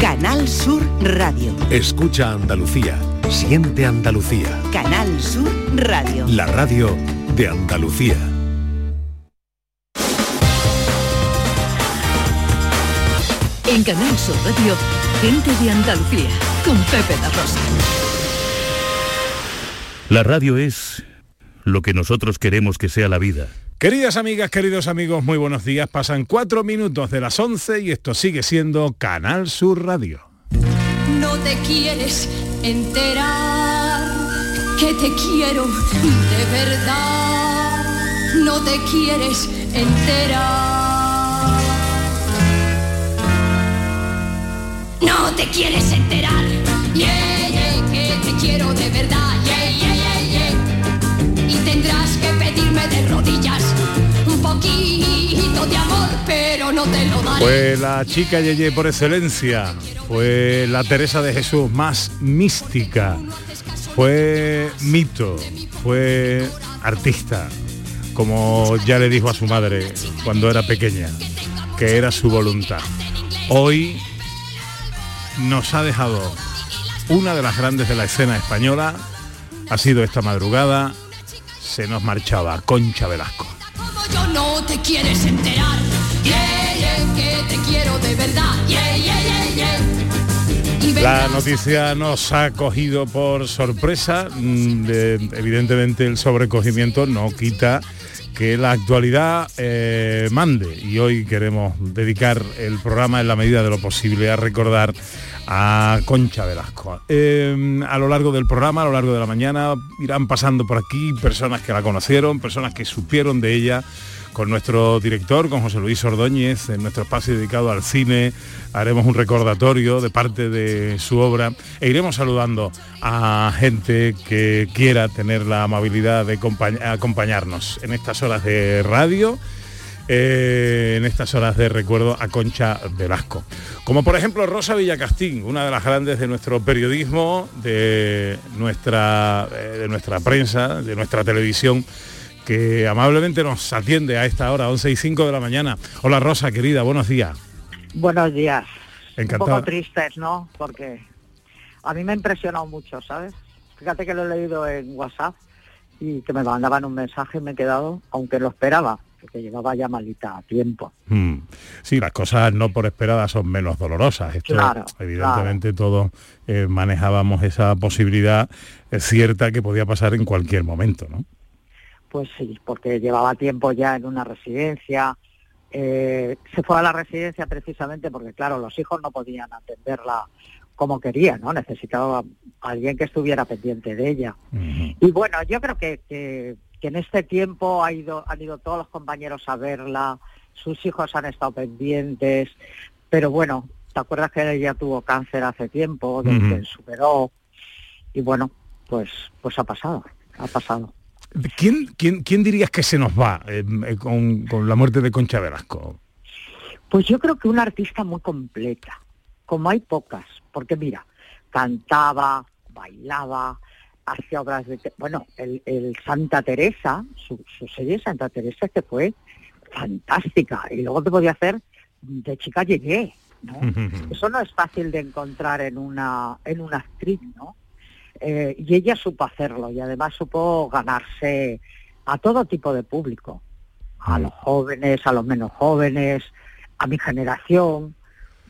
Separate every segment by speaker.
Speaker 1: Canal Sur Radio.
Speaker 2: Escucha Andalucía. Siente Andalucía.
Speaker 1: Canal Sur Radio.
Speaker 2: La radio de Andalucía.
Speaker 3: En Canal Sur Radio, gente de Andalucía, con Pepe La Rosa.
Speaker 4: La radio es lo que nosotros queremos que sea la vida.
Speaker 5: Queridas amigas, queridos amigos, muy buenos días. Pasan cuatro minutos de las 11 y esto sigue siendo Canal Sur Radio.
Speaker 6: No te quieres enterar que te quiero de verdad. No te quieres enterar. No te quieres enterar. Yeah, yeah, que te quiero de verdad. Yeah, yeah, yeah, yeah. Y tendrás que de rodillas un poquito de amor, pero no te lo daré.
Speaker 5: Fue la chica Yeye por excelencia, fue la Teresa de Jesús más mística, fue mito, fue artista, como ya le dijo a su madre cuando era pequeña, que era su voluntad. Hoy nos ha dejado una de las grandes de la escena española, ha sido esta madrugada, se nos marchaba Concha Velasco.
Speaker 6: Como yo no te quieres enterar. Yeah, yeah, que te quiero de verdad. Yeah, yeah, yeah, yeah. Y
Speaker 5: La noticia nos ha cogido por sorpresa, mm, de- evidentemente el sobrecogimiento no quita que la actualidad eh, mande y hoy queremos dedicar el programa en la medida de lo posible a recordar a Concha Velasco. Eh, a lo largo del programa, a lo largo de la mañana, irán pasando por aquí personas que la conocieron, personas que supieron de ella, con nuestro director, con José Luis Ordóñez, en nuestro espacio dedicado al cine, haremos un recordatorio de parte de su obra e iremos saludando a gente que quiera tener la amabilidad de acompañ- acompañarnos en estas horas de radio. Eh, en estas horas de recuerdo a Concha Velasco. Como por ejemplo Rosa Villacastín, una de las grandes de nuestro periodismo, de nuestra, eh, de nuestra prensa, de nuestra televisión, que amablemente nos atiende a esta hora, 11 y 5 de la mañana. Hola Rosa, querida, buenos días.
Speaker 7: Buenos días.
Speaker 5: Encantado.
Speaker 7: Un poco tristes, ¿no? Porque a mí me ha impresionado mucho, ¿sabes? Fíjate que lo he leído en WhatsApp y que me mandaban un mensaje y me he quedado, aunque lo esperaba, porque llevaba ya malita a tiempo.
Speaker 5: Mm. Sí, las cosas no por esperadas son menos dolorosas. Esto,
Speaker 7: Claro,
Speaker 5: evidentemente todos eh, manejábamos esa posibilidad eh, cierta que podía pasar en cualquier momento, ¿no?
Speaker 7: Pues sí, porque llevaba tiempo ya en una residencia. eh, se fue a la residencia precisamente porque, claro, los hijos no podían atenderla como querían, ¿no? Necesitaba alguien que estuviera pendiente de ella. Y bueno, yo creo que, que, que en este tiempo ha ido, han ido todos los compañeros a verla, sus hijos han estado pendientes, pero bueno, ¿te acuerdas que ella tuvo cáncer hace tiempo,
Speaker 5: Ujú.
Speaker 7: que superó? Y bueno, pues, pues ha pasado, ha pasado.
Speaker 5: ¿Quién, quién, quién dirías que se nos va eh, eh, con, con la muerte de Concha Velasco?
Speaker 7: Pues yo creo que una artista muy completa, como hay pocas, porque mira, cantaba, bailaba, hacía obras de... Bueno, el, el Santa Teresa, su, su serie Santa Teresa que fue fantástica, y luego te podía hacer de chica llegué, ¿no? Eso no es fácil de encontrar en una, en una actriz, ¿no? Eh, y ella supo hacerlo y además supo ganarse a todo tipo de público, a los jóvenes, a los menos jóvenes, a mi generación.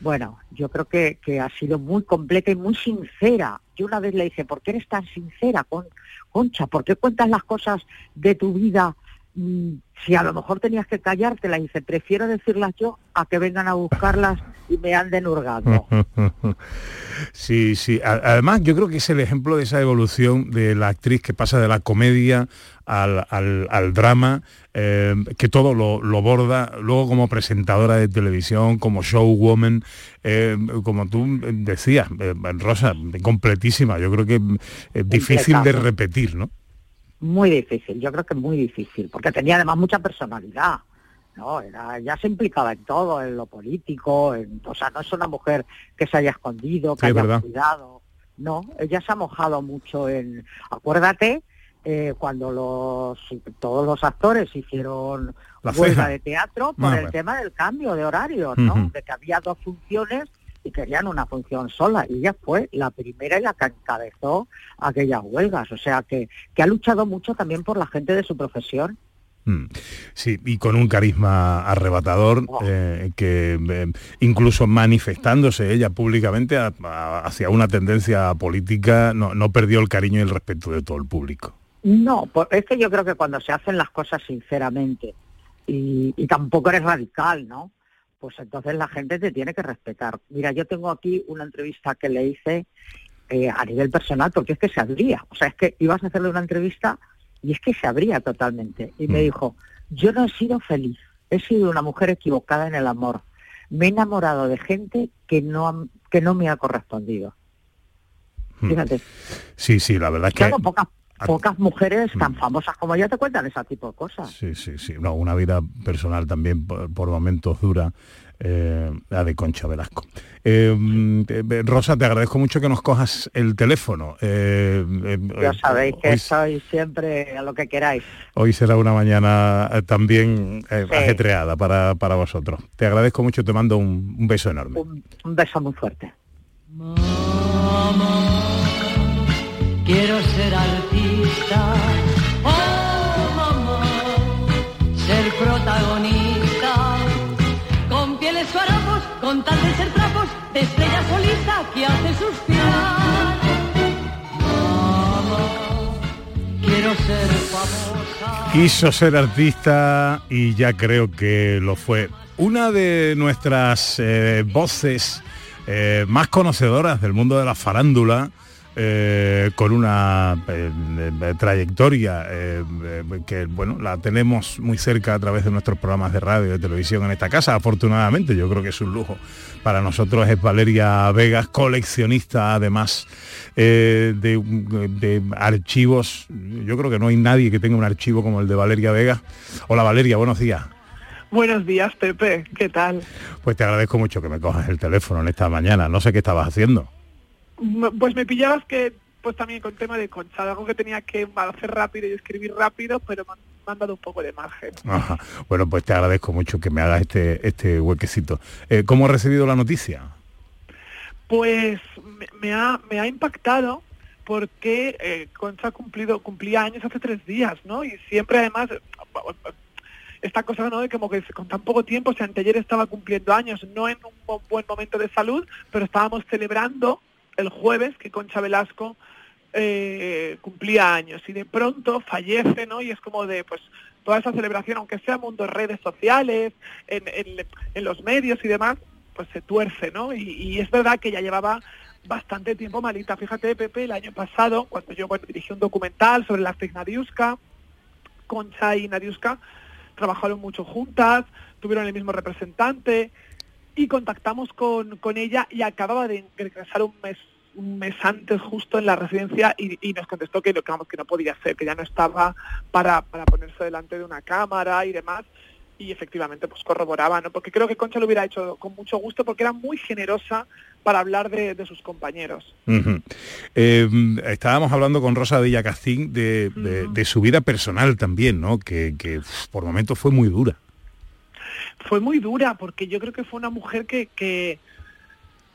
Speaker 7: Bueno, yo creo que, ha sido muy completa y muy sincera. Yo una vez le dije, ¿por qué eres tan sincera, Con- Concha? ¿Por qué cuentas las cosas de tu vida mm, si a lo mejor tenías que callártela? Y dice, prefiero decirlas yo a que vengan a buscarlas y me anden hurgando.
Speaker 5: Sí, sí. Además, yo creo que es el ejemplo de esa evolución de la actriz que pasa de la comedia al, al- al drama, eh, que todo lo, lo borda, luego como presentadora de televisión, como showwoman, eh, como tú decías, eh, Rosa, completísima. Yo creo que es difícil de repetir, ¿no?
Speaker 7: Muy difícil, yo creo que muy difícil, porque tenía además mucha personalidad. No, era, ya se implicaba en todo, en lo político, en, o sea, no es una mujer que se haya escondido, que
Speaker 5: Sí,
Speaker 7: haya
Speaker 5: verdad.
Speaker 7: cuidado. No, ella se ha mojado mucho en, acuérdate, eh, cuando los todos los actores hicieron
Speaker 5: La
Speaker 7: huelga de teatro por
Speaker 5: Ah,
Speaker 7: el
Speaker 5: bueno.
Speaker 7: tema del cambio de horarios, ¿no? De que había dos funciones y querían una función sola y ella fue la primera y la que encabezó aquellas huelgas, o sea que, que ha luchado mucho también por la gente de su profesión.
Speaker 5: Mm. Sí, y con un carisma arrebatador,
Speaker 7: Oh.
Speaker 5: eh, que eh, incluso manifestándose ella públicamente a- a- hacia una tendencia política, no, no perdió el cariño y el respeto de todo el público.
Speaker 7: No, es que yo creo que cuando se hacen las cosas sinceramente y, y tampoco eres radical, ¿no? Pues entonces la gente te tiene que respetar. Mira, yo tengo aquí una entrevista que le hice eh, a nivel personal, porque es que se abría. O sea, es que ibas a hacerle una entrevista y es que se abría totalmente. Y me
Speaker 5: Mm.
Speaker 7: dijo, yo no he sido feliz, he sido una mujer equivocada en el amor. Me he enamorado de gente que no, que no me ha correspondido.
Speaker 5: Mm.
Speaker 7: Fíjate.
Speaker 5: Sí, sí, la verdad es que...
Speaker 7: Claro, pocas, mujeres tan
Speaker 5: Mm.
Speaker 7: famosas como ella te cuentan ese tipo de cosas.
Speaker 5: Sí, sí, sí. No, una vida personal también por, por momentos dura, eh, la de Concha Velasco. Eh, eh, Rosa, te agradezco mucho que nos cojas el teléfono. Eh, eh,
Speaker 7: Ya sabéis que
Speaker 5: hoy,
Speaker 7: soy siempre a lo que queráis.
Speaker 5: hoy será una mañana también eh,
Speaker 7: Sí.
Speaker 5: ajetreada para, para vosotros. Te agradezco mucho, te mando un, un beso enorme.
Speaker 7: Un, un beso muy fuerte.
Speaker 8: Quiero ser artista,
Speaker 5: Quiso ser artista y ya creo que lo fue. Una de nuestras eh, voces eh, más conocedoras del mundo de la farándula, eh, con una trayectoria que bueno la tenemos muy cerca a través de nuestros programas de radio y de televisión en esta casa afortunadamente yo creo que es un lujo para nosotros es Valeria Vegas coleccionista además eh, de, de archivos yo creo que no hay nadie que tenga un archivo como el de Valeria Vegas hola Valeria buenos días
Speaker 9: Buenos días, Pepe. ¿Qué tal?
Speaker 5: pues te agradezco mucho que me cojas el teléfono en esta mañana no sé qué estabas haciendo
Speaker 9: Pues me pillabas que, pues también con tema de concha, algo que tenía que hacer rápido y escribir rápido, pero me han, dado un poco de margen.
Speaker 5: Ajá. Bueno, pues te agradezco mucho que me hagas este, este huequecito. Eh, ¿Cómo has recibido la noticia?
Speaker 9: Pues me, me ha, me ha impactado porque eh, Concha ha cumplido, cumplía años hace tres días, ¿no? Y siempre además, esta cosa, ¿no? De como que con tan poco tiempo, o sea, anteayer estaba cumpliendo años, no en un buen momento de salud, pero estábamos celebrando el jueves que Concha Velasco eh, cumplía años y de pronto fallece, ¿no? Y es como de, pues, toda esa celebración, aunque sea mundo redes sociales, en, en- los medios y demás, pues se tuerce, ¿no? Y, y es verdad que ya llevaba bastante tiempo malita. Fíjate, Pepe, el año pasado, cuando yo bueno, dirigí un documental sobre la actriz Nadiuska, Concha y Nadiuska trabajaron mucho juntas, tuvieron el mismo representante y contactamos con, con ella y acababa de ingresar un mes un mes antes justo en la residencia y, y nos contestó que, no- que, vamos, que no podía ser, que ya no estaba para, para ponerse delante de una cámara y demás y efectivamente pues corroboraba, ¿no? Porque creo que Concha lo hubiera hecho con mucho gusto porque era muy generosa para hablar de, de sus compañeros.
Speaker 5: Eh, estábamos hablando con Rosa Villacastín de, de, de su vida personal también, ¿no? Que, que, por momentos fue muy dura.
Speaker 9: Fue muy dura porque yo creo que fue una mujer que, que,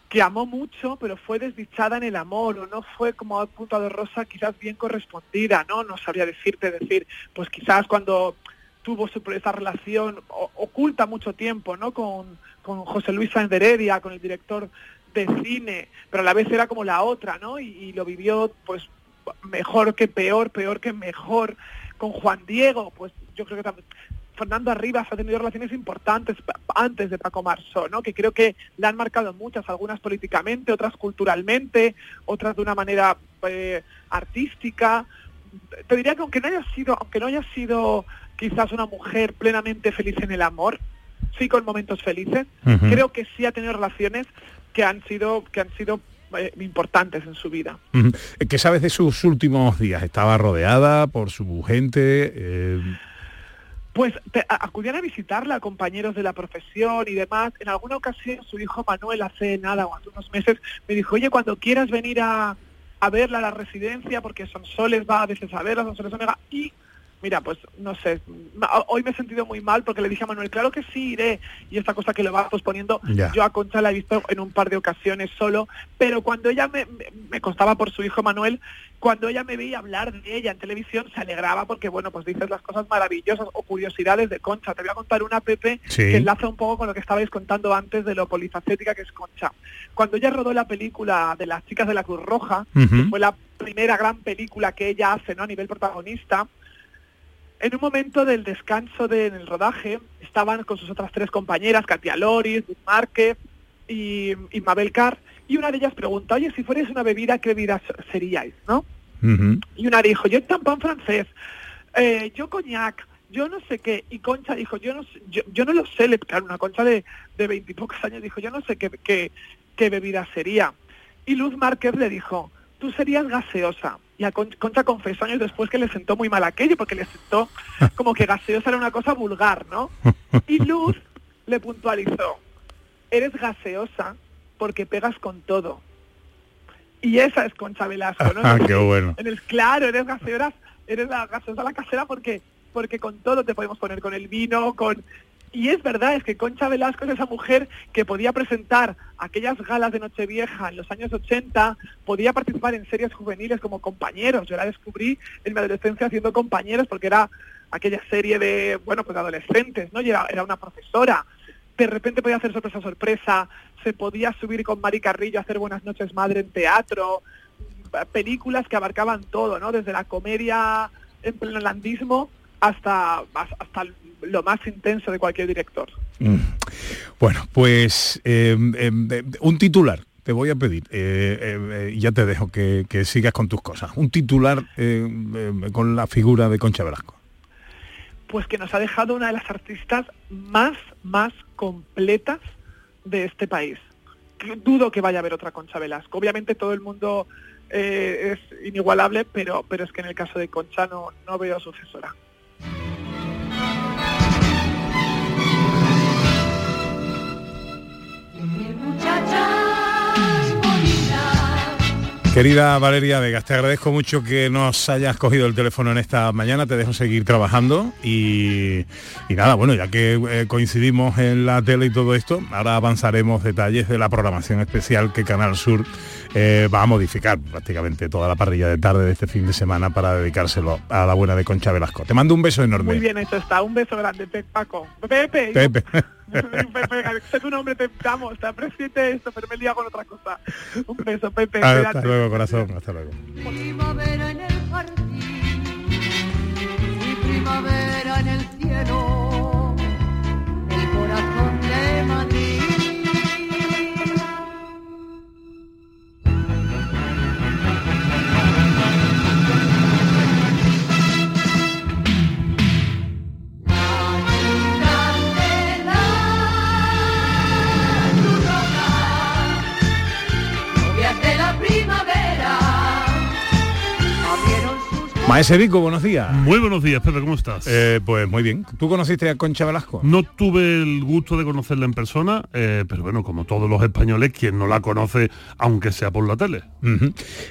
Speaker 9: que amó mucho, pero fue desdichada en el amor, o no fue, como ha apuntado Rosa, quizás bien correspondida, ¿no? No sabría decirte, decir, pues quizás cuando tuvo su, esa relación oculta mucho tiempo, ¿no? Con, con José Luis Sáenz de con el director de cine, pero a la vez era como la otra, ¿no? Y, y lo vivió, pues, mejor que peor, peor que mejor. Con Juan Diego, pues yo creo que también Fernando Arribas ha tenido relaciones importantes antes de Paco Marzo, ¿no? Que creo que le han marcado muchas, algunas políticamente, otras culturalmente, otras de una manera eh, artística. Te diría que aunque no haya sido, aunque no haya sido quizás una mujer plenamente feliz en el amor, sí con momentos felices, creo que sí ha tenido relaciones que han sido, que han sido eh, importantes en su vida.
Speaker 5: ¿Qué sabes de sus últimos días? ¿Estaba rodeada por su gente? Eh,
Speaker 9: Pues te- acudían a visitarla compañeros de la profesión y demás. En alguna ocasión su hijo Manuel hace nada o hace unos meses me dijo, oye, cuando quieras venir a, a verla a la residencia, porque Sonsoles va a veces a verla, Sonsoles Omega, y mira, pues no sé, hoy me he sentido muy mal porque le dije a Manuel, claro que sí, iré, y esta cosa que lo va posponiendo,
Speaker 5: Ya.
Speaker 9: yo a Concha la he visto en un par de ocasiones solo, pero cuando ella me, me, me constaba por su hijo Manuel, cuando ella me veía hablar de ella en televisión, se alegraba porque, bueno, pues dices las cosas maravillosas o curiosidades de Concha. Te voy a contar una, Pepe,
Speaker 5: Sí.
Speaker 9: que enlaza un poco con lo que estabais contando antes de lo polifacética que es Concha. Cuando ella rodó la película de las chicas de la Cruz Roja, que fue la primera gran película que ella hace ¿no? a nivel protagonista, en un momento del descanso de, en el rodaje estaban con sus otras tres compañeras, Katia Loris, Márquez y, y Mabel Carr, y una de ellas pregunta, oye, si fuerais una bebida, ¿qué bebida seríais? ¿no? Y una dijo, yo tampón francés, eh, yo coñac, yo no sé qué. Y Concha dijo, yo no yo, yo no lo sé, le, claro, una Concha de de veintipocos años dijo, yo no sé qué, qué, qué bebida sería. Y Luz Márquez le dijo, tú serías gaseosa. Y a Con- Concha confesó años después que le sentó muy mal aquello, porque le sentó como que gaseosa era una cosa vulgar, ¿no? Y Luz le puntualizó, eres gaseosa porque pegas con todo. Y esa es Concha Velasco, ¿no?
Speaker 5: Ah, qué bueno.
Speaker 9: En el claro, eres gaseosa, eres la gaseosa la casera porque porque con todo te podemos poner con el vino, con y es verdad, es que Concha Velasco es esa mujer que podía presentar aquellas galas de Nochevieja en los años 80, podía participar en series juveniles como compañeros. Yo la descubrí en mi adolescencia haciendo compañeros porque era aquella serie de, bueno, pues adolescentes, ¿no? Y era, era una profesora. De repente podía hacer sorpresa sorpresa, se podía subir con Mari Carrillo a hacer Buenas noches Madre en teatro, películas que abarcaban todo, ¿no? Desde la comedia en pleno landismo hasta, hasta lo más intenso de cualquier director.
Speaker 5: Mm. Bueno, pues eh, eh, eh, un titular. Te voy a pedir, eh, eh, eh, ya te dejo que, que sigas con tus cosas. Un titular eh, con la figura de Concha Velasco.
Speaker 9: Pues que nos ha dejado una de las artistas más, más completas de este país. Dudo que vaya a haber otra Concha Velasco. Obviamente todo el mundo eh, es inigualable, pero, pero es que en el caso de Concha no, no veo sucesora.
Speaker 5: Querida Valeria Vegas, te agradezco mucho que nos hayas cogido el teléfono en esta mañana, te dejo seguir trabajando y, y nada, bueno, ya que eh, coincidimos en la tele y todo esto, ahora avanzaremos detalles de la programación especial que Canal Sur eh, va a modificar prácticamente toda la parrilla de tarde de este fin de semana para dedicárselo a la buena de Concha Velasco. Te mando un beso enorme.
Speaker 9: Muy bien hecho está. Un beso grande, Paco. Pepe.
Speaker 5: Pepe.
Speaker 9: Pepe, sé tu nombre, te amo. Está presente esto, pero me he con otra cosa. Un beso, Pepe.
Speaker 5: Hasta
Speaker 9: cuídate.
Speaker 5: luego, corazón, hasta luego.
Speaker 8: Primavera en el jardín y primavera en el cielo, el corazón de Madrid.
Speaker 5: Maese Vico, buenos días.
Speaker 4: Muy buenos días, Pepe, ¿cómo estás?
Speaker 5: Eh, pues muy bien. ¿Tú conociste a Concha Velasco?
Speaker 4: No tuve el gusto de conocerla en persona, eh, pero bueno, como todos los españoles, quien no la conoce, aunque sea por la tele.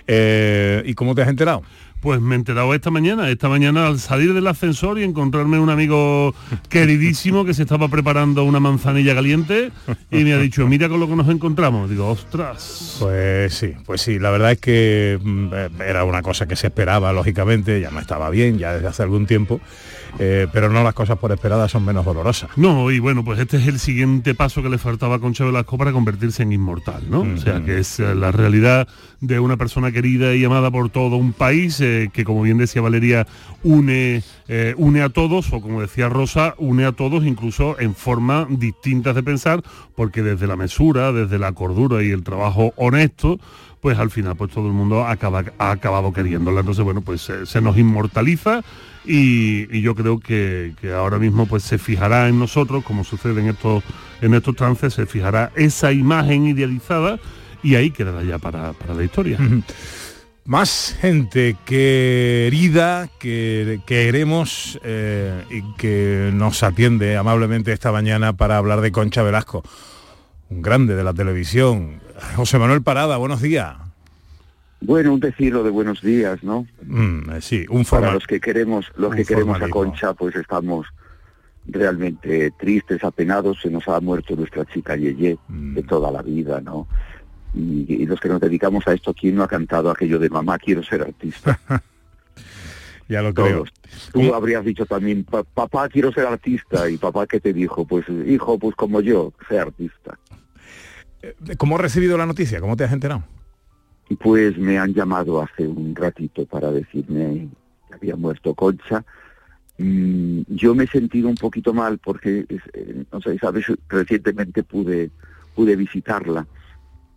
Speaker 5: Eh, ¿Y cómo te has enterado?
Speaker 4: Pues me he enterado esta mañana, esta mañana al salir del ascensor y encontrarme un amigo queridísimo que se estaba preparando una manzanilla caliente y me ha dicho, mira con lo que nos encontramos. Digo, ostras.
Speaker 5: Pues sí, pues sí, la verdad es que mm, eh, era una cosa que se esperaba, lógicamente, ya no estaba bien, ya desde hace algún tiempo, eh, pero no las cosas por esperadas son menos dolorosas.
Speaker 4: No, y bueno, pues este es el siguiente paso que le faltaba a Concha Velasco para convertirse en inmortal, ¿no? O sea, que es eh, la realidad de una persona querida y amada por todo un país eh, que, como bien decía Valeria, une, eh, une a todos, o como decía Rosa, une a todos incluso en formas distintas de pensar, porque desde la mesura, desde la cordura y el trabajo honesto, pues al final pues todo el mundo acaba, ha acabado queriéndola. Entonces, bueno, pues se nos inmortaliza y, yo creo que, que ahora mismo pues se fijará en nosotros, como sucede en estos, en estos trances, se fijará esa imagen idealizada y ahí quedará ya para, para la historia.
Speaker 5: Más gente querida que queremos eh, y que nos atiende amablemente esta mañana para hablar de Concha Velasco, un grande de la televisión. José Manuel Parada, buenos días.
Speaker 10: Bueno, un decirlo de buenos días, ¿no?
Speaker 5: Mm, eh, sí, un
Speaker 10: Para
Speaker 5: formal.
Speaker 10: los que queremos, los que queremos a. Concha, pues estamos realmente tristes, apenados. Se nos ha muerto nuestra chica Yeye
Speaker 5: Mm.
Speaker 10: de toda la vida, ¿no? Y, y los que nos dedicamos a esto, ¿quién no ha cantado aquello de mamá quiero ser artista?
Speaker 5: Ya lo creo.
Speaker 10: Todos. Tú habrías dicho también, "Pa- papá quiero ser artista, y papá que te dijo, pues hijo, pues como yo, sé artista.
Speaker 5: ¿Cómo has recibido la noticia? ¿Cómo te has enterado?
Speaker 10: Pues me han llamado hace un ratito para decirme que había muerto Concha. Mm, yo me he sentido un poquito mal porque, eh, no sé, sabes, recientemente pude, pude visitarla.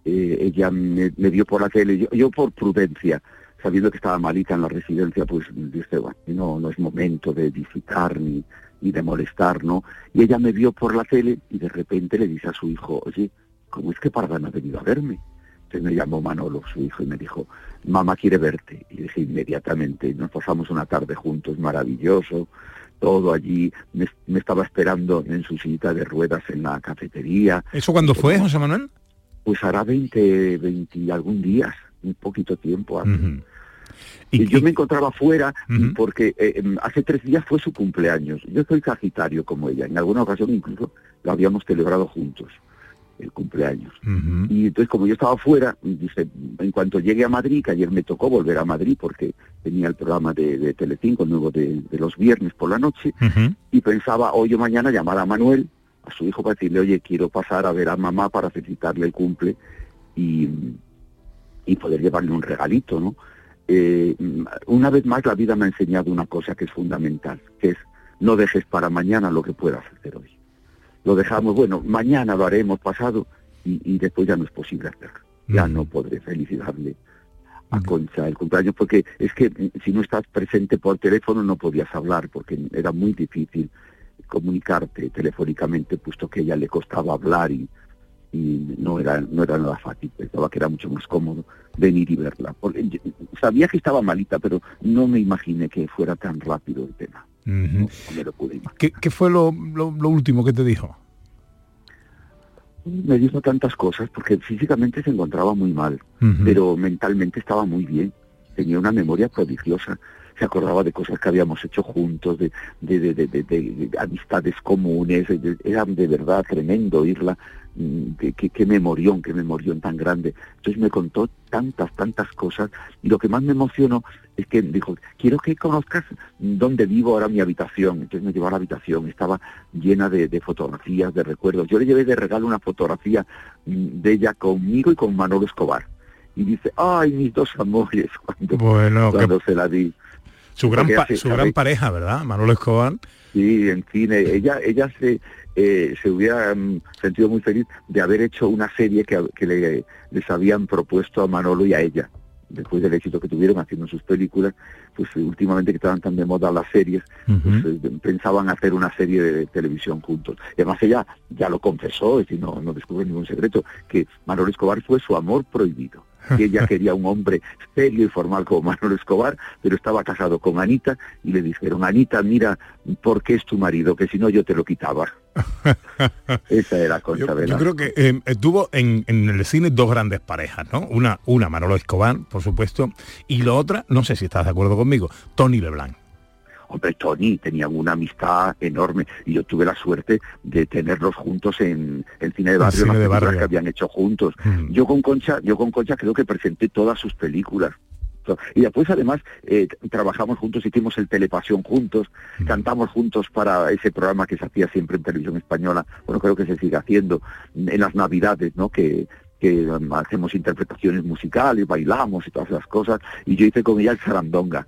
Speaker 10: Eh, ella me, vio por la tele, yo, yo por prudencia, sabiendo que estaba malita en la residencia, pues dije, bueno, no, no es momento de visitar ni, ni de molestar, ¿no? Y ella me vio por la tele y de repente le dice a su hijo, oye, ¿cómo es que Parda ha venido a verme? Entonces me llamó Manolo, su hijo, y me dijo, mamá quiere verte. Y dije inmediatamente, nos pasamos una tarde juntos, maravilloso, todo allí, me, me estaba esperando en su silla de ruedas en la cafetería.
Speaker 5: ¿Eso cuándo fue, José Manuel?
Speaker 10: Pues hará 20, 20 y algún días, un poquito tiempo antes. Y, yo me encontraba fuera porque eh, em, hace tres días fue su cumpleaños. Yo soy Sagitario como ella. En alguna ocasión incluso lo habíamos celebrado juntos, el cumpleaños. Y entonces como yo estaba fuera, dice, en cuanto llegue a Madrid, que ayer me tocó volver a Madrid porque tenía el programa de, de Telecinco nuevo de, de los viernes por la noche, y pensaba hoy o mañana llamar a Manuel, a su hijo, para decirle, oye, quiero pasar a ver a mamá para felicitarle el cumple y, y poder llevarle un regalito, ¿no? Eh, una vez más la vida me ha enseñado una cosa que es fundamental, que es no dejes para mañana lo que puedas hacer hoy. Lo dejamos, bueno, mañana lo haremos pasado y, y después ya no es posible hacerlo. Ya no podré felicitarle a Concha el cumpleaños porque es que mm, si no estás presente por teléfono no podías hablar porque era muy difícil comunicarte telefónicamente puesto que a ella le costaba hablar y, y no era no era nada fácil. Pensaba que era mucho más cómodo venir y verla. Porque sabía que estaba malita pero no me imaginé que fuera tan rápido el tema No me lo pude imaginar
Speaker 5: ¿Qué, qué fue lo, lo- lo último que te dijo?
Speaker 10: me dijo tantas cosas porque físicamente se encontraba muy mal pero mentalmente estaba muy bien. Tenía una memoria prodigiosa. Se acordaba de cosas que habíamos hecho juntos, de, de, de, de- de- de- de amistades comunes. era de verdad tremendo oírla. Mm, Qué, qué, qué memorión, qué memorión tan grande. Entonces me contó tantas, tantas cosas. Y lo que más me emocionó es que dijo, quiero que conozcas dónde vivo ahora mi habitación. Entonces me llevó a la habitación. Estaba llena de, de fotografías, de recuerdos. Yo le llevé de regalo una fotografía mm, de ella conmigo y con Manolo Escobar y dice, ay, mis dos amores, cuando,
Speaker 5: Bueno, que-
Speaker 10: cuando se la di.
Speaker 5: su gran,
Speaker 10: hace-
Speaker 5: su gran pareja, ¿verdad? Manolo Escobar.
Speaker 10: Sí, en cine. Ella, ella se, eh, se hubiera mm, sentido muy feliz de haber hecho una serie que, que le- les habían propuesto a Manolo y a ella. Después del éxito que tuvieron haciendo sus películas, pues eh, últimamente que estaban tan de moda las series, pues, eh, pensaban hacer una serie de televisión juntos. Y además ella ya lo confesó, es decir, no, no descubre ningún secreto, que Manolo Escobar fue su amor prohibido. Que ella quería un hombre serio y formal como Manolo Escobar, pero estaba casado con Anita y le dijeron, Anita, mira, ¿por qué es tu marido? Que si no yo te lo quitaba. Esa era Concha
Speaker 5: Yo, yo creo que eh, tuvo en, en el cine dos grandes parejas, ¿no? Una, una Manolo Escobar, por supuesto, y la otra, no sé si estás de acuerdo conmigo, Tony Leblanc.
Speaker 10: Hombre, Tony, tenían una amistad enorme y yo tuve la suerte de tenerlos juntos en el cine de barrio,
Speaker 5: cine
Speaker 10: las
Speaker 5: de barrio.
Speaker 10: que habían hecho juntos.
Speaker 5: Mm.
Speaker 10: Yo con Concha, yo con Concha creo que presenté todas sus películas. Y después además eh, trabajamos juntos, hicimos el Telepasión juntos,
Speaker 5: Mm.
Speaker 10: cantamos juntos para ese programa que se hacía siempre en televisión española, bueno creo que se sigue haciendo en las navidades, ¿no? Que, que um, hacemos interpretaciones musicales, bailamos y todas esas cosas, y yo hice con ella el Sarandonga.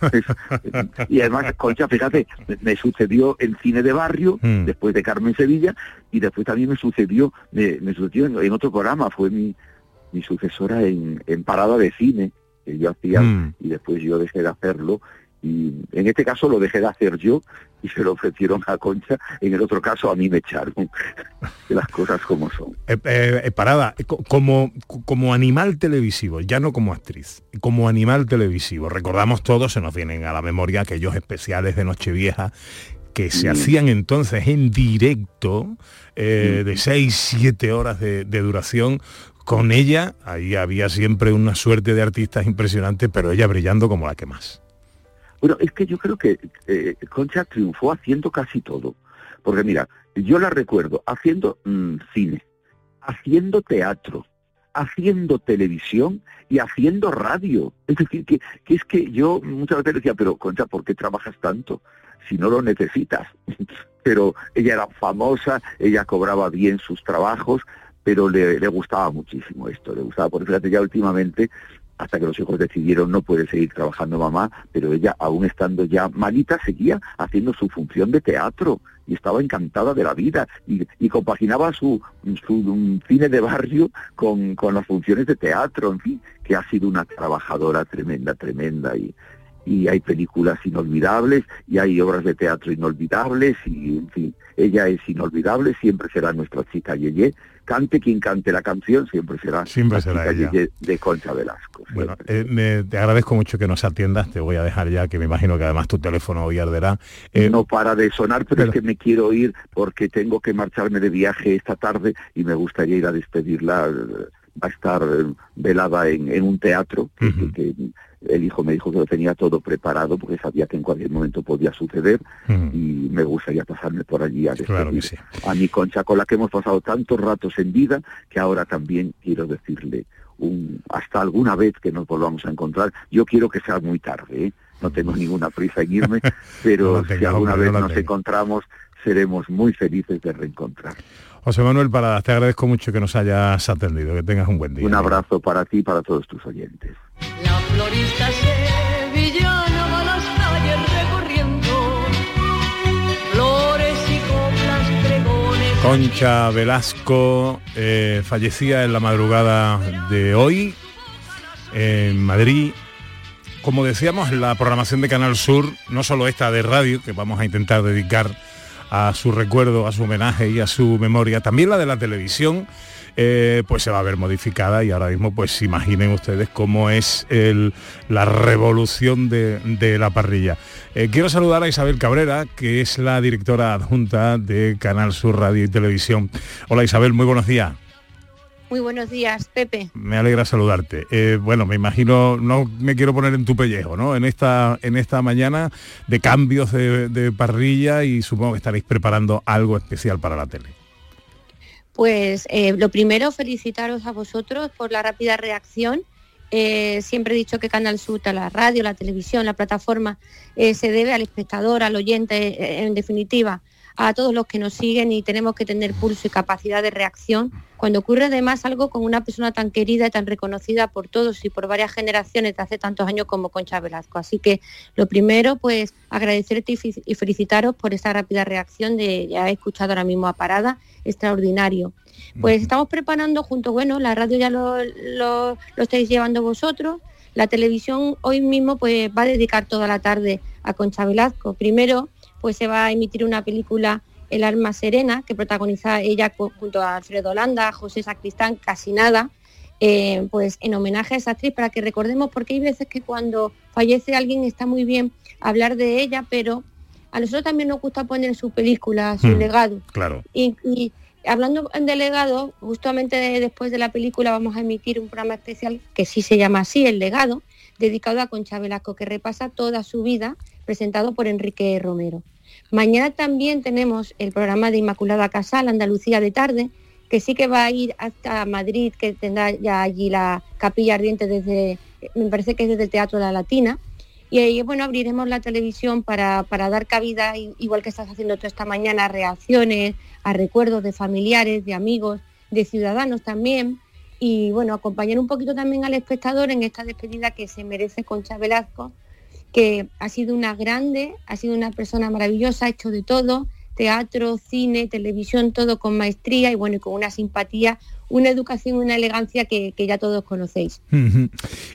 Speaker 10: y además, Concha, fíjate, me- sucedió el cine de barrio,
Speaker 5: Mm.
Speaker 10: después de Carmen Sevilla, y después también me sucedió, me, me sucedió en, en otro programa, fue mi, mi sucesora en, en Parada de Cine, que yo hacía,
Speaker 5: Mm.
Speaker 10: y después yo dejé de hacerlo, y en este caso lo dejé de hacer yo, y se lo ofrecieron a Concha, en el otro caso a mí me echaron, las cosas como son.
Speaker 5: Eh, eh, eh, parada, co- como, como animal televisivo, ya no como actriz, como animal televisivo, recordamos todos, se nos vienen a la memoria aquellos especiales de Nochevieja que se hacían entonces en directo, eh, de 6, 7 horas de, de duración, con ella, ahí había siempre una suerte de artistas impresionante, pero ella brillando como la que más.
Speaker 10: Bueno, es que yo creo que eh, Concha triunfó haciendo casi todo. Porque mira, yo la recuerdo haciendo mm, cine, haciendo teatro, haciendo televisión y haciendo radio. Es decir, que, es que yo muchas veces decía, pero Concha, ¿por qué trabajas tanto? Si no lo necesitas. pero ella era famosa, ella cobraba bien sus trabajos, pero le, le gustaba muchísimo esto, le gustaba, porque fíjate, ya últimamente hasta que los hijos decidieron no puede seguir trabajando mamá, pero ella, aún estando ya malita, seguía haciendo su función de teatro y estaba encantada de la vida y, y compaginaba su, su um, cine de barrio con, con las funciones de teatro, en fin, que ha sido una trabajadora tremenda, tremenda y, y hay películas inolvidables y hay obras de teatro inolvidables y en fin, ella es inolvidable, siempre será nuestra chica Yeye, cante quien cante la canción, siempre será,
Speaker 5: Siempre
Speaker 10: la
Speaker 5: será
Speaker 10: chica
Speaker 5: ella.
Speaker 10: Yeye de Concha Velasco.
Speaker 5: Bueno, eh, me- te agradezco mucho que nos atiendas, te voy a dejar ya, que me imagino que además tu teléfono hoy arderá. Eh,
Speaker 10: no para de sonar, pero,
Speaker 5: pero-
Speaker 10: es que me quiero ir porque tengo que marcharme de viaje esta tarde y me gustaría ir a despedirla. Va a estar eh, velada en, en un teatro, que,
Speaker 5: Ujú.
Speaker 10: que- que el hijo me dijo que lo tenía todo preparado porque sabía que en cualquier momento podía suceder y me gustaría pasarme por allí a despedir
Speaker 5: Claro que sí.
Speaker 10: a mi concha con la que hemos pasado tantos ratos en vida que ahora también quiero decirle un hasta alguna vez que nos volvamos a encontrar. Yo quiero que sea muy tarde, ¿eh? no tengo ninguna prisa en irme, pero
Speaker 5: No
Speaker 10: si alguna vez nos encontramos seremos muy felices de reencontrar.
Speaker 5: José Manuel Paradas, te agradezco mucho que nos hayas atendido, que tengas un buen día.
Speaker 10: Un abrazo para ti y para todos tus oyentes.
Speaker 8: La florista sevillana va a las calles recorriendo flores y coplas, pregones.
Speaker 5: Concha Velasco eh, fallecía en la madrugada de hoy en Madrid. Como decíamos, la programación de Canal Sur, no solo esta de radio, que vamos a intentar dedicar a su recuerdo, a su homenaje y a su memoria, también la de la televisión, eh, pues se va a ver modificada y ahora mismo pues imaginen ustedes cómo es el- la revolución de, la parrilla. Eh, quiero saludar a Isabel Cabrera, que es la directora adjunta de Canal Sur Radio y Televisión. Hola Isabel, muy buenos días.
Speaker 11: Muy buenos días, Pepe.
Speaker 5: Me alegra saludarte. Eh, bueno, me imagino, no me quiero poner en tu pellejo, ¿no? En esta, en esta mañana de cambios de, de parrilla y supongo que estaréis preparando algo especial para la tele.
Speaker 11: Pues eh, lo primero, felicitaros a vosotros por la rápida reacción. Eh, siempre he dicho que Canal Sur, la radio, la televisión, la plataforma, eh, se debe al espectador, al oyente, en definitiva, a todos los que nos siguen y tenemos que tener pulso y capacidad de reacción. Cuando ocurre además algo con una persona tan querida y tan reconocida por todos y por varias generaciones de hace tantos años como Concha Velasco. Así que lo primero, pues agradecerte y fe- y felicitaros por esa rápida reacción de, ya he escuchado ahora mismo a Parada, extraordinario. Pues estamos preparando junto, bueno, la radio ya lo, lo, lo estáis llevando vosotros, la televisión hoy mismo pues va a dedicar toda la tarde a Concha Velasco. Primero, pues se va a emitir una película El alma serena, que protagoniza ella junto a Alfredo Landa, José Sacristán, casi nada, eh, pues en homenaje a esa actriz, para que recordemos, porque hay veces que cuando fallece alguien está muy bien hablar de ella, pero a nosotros también nos gusta poner en su película su
Speaker 5: Mm.
Speaker 11: legado.
Speaker 5: Claro.
Speaker 11: Y, y hablando en delegado, justamente de- después de la película vamos a emitir un programa especial que sí se llama así, El legado, dedicado a Concha Velasco, que repasa toda su vida, presentado por Enrique Romero. Mañana también tenemos el programa de Inmaculada Casal, Andalucía de tarde, que sí que va a ir hasta Madrid, que tendrá ya allí la capilla ardiente desde, me parece que es desde el Teatro La Latina. Y ahí, bueno, abriremos la televisión para, para dar cabida, igual que estás haciendo tú esta mañana, a reacciones, a recuerdos de familiares, de amigos, de ciudadanos también. Y bueno, acompañar un poquito también al espectador en esta despedida que se merece Concha Velasco, que ha sido una grande, ha sido una persona maravillosa, ha hecho de todo, teatro, cine, televisión, todo con maestría y bueno, y con una simpatía, una educación, una elegancia que, que ya todos conocéis.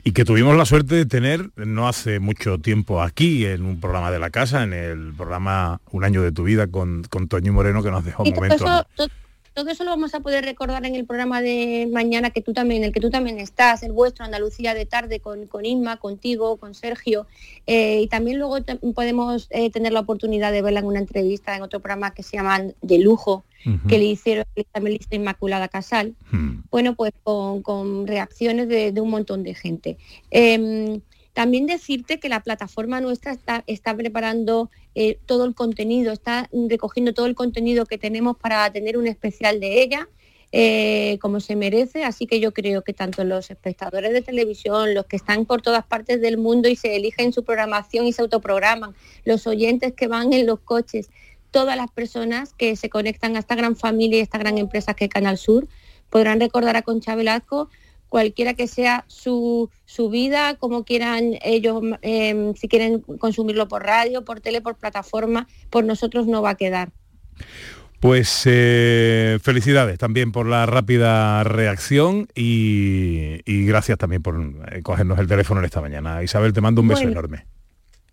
Speaker 5: Y que tuvimos la suerte de tener no hace mucho tiempo aquí en un programa de la casa, en el programa Un año de tu vida con, con Toño Moreno que nos dejó
Speaker 11: Y todo
Speaker 5: momentos.
Speaker 11: eso, todo eso lo vamos a poder recordar en el programa de mañana que tú también, en el que tú también estás, el vuestro Andalucía de tarde con, con Inma, contigo, con Sergio. Eh, y también luego te- podemos eh, tener la oportunidad de verla en una entrevista en otro programa que se llama De Lujo, que le hicieron también le hizo Inmaculada Casal. Bueno, pues con, con reacciones de, de un montón de gente. Em, también decirte que la plataforma nuestra está, preparando eh, todo el contenido, está recogiendo todo el contenido que tenemos para tener un especial de ella, eh, como se merece. Así que yo creo que tanto los espectadores de televisión, los que están por todas partes del mundo y se eligen su programación y se autoprograman, los oyentes que van en los coches, todas las personas que se conectan a esta gran familia y esta gran empresa que es Canal Sur, podrán recordar a Concha Velasco cualquiera que sea su, su vida, como quieran ellos, eh, si quieren consumirlo por radio, por tele, por plataforma, por nosotros no va a quedar.
Speaker 5: Pues eh, felicidades también por la rápida reacción y, y gracias también por eh, cogernos el teléfono en esta mañana. Isabel, te mando un beso
Speaker 11: Bueno.
Speaker 5: enorme.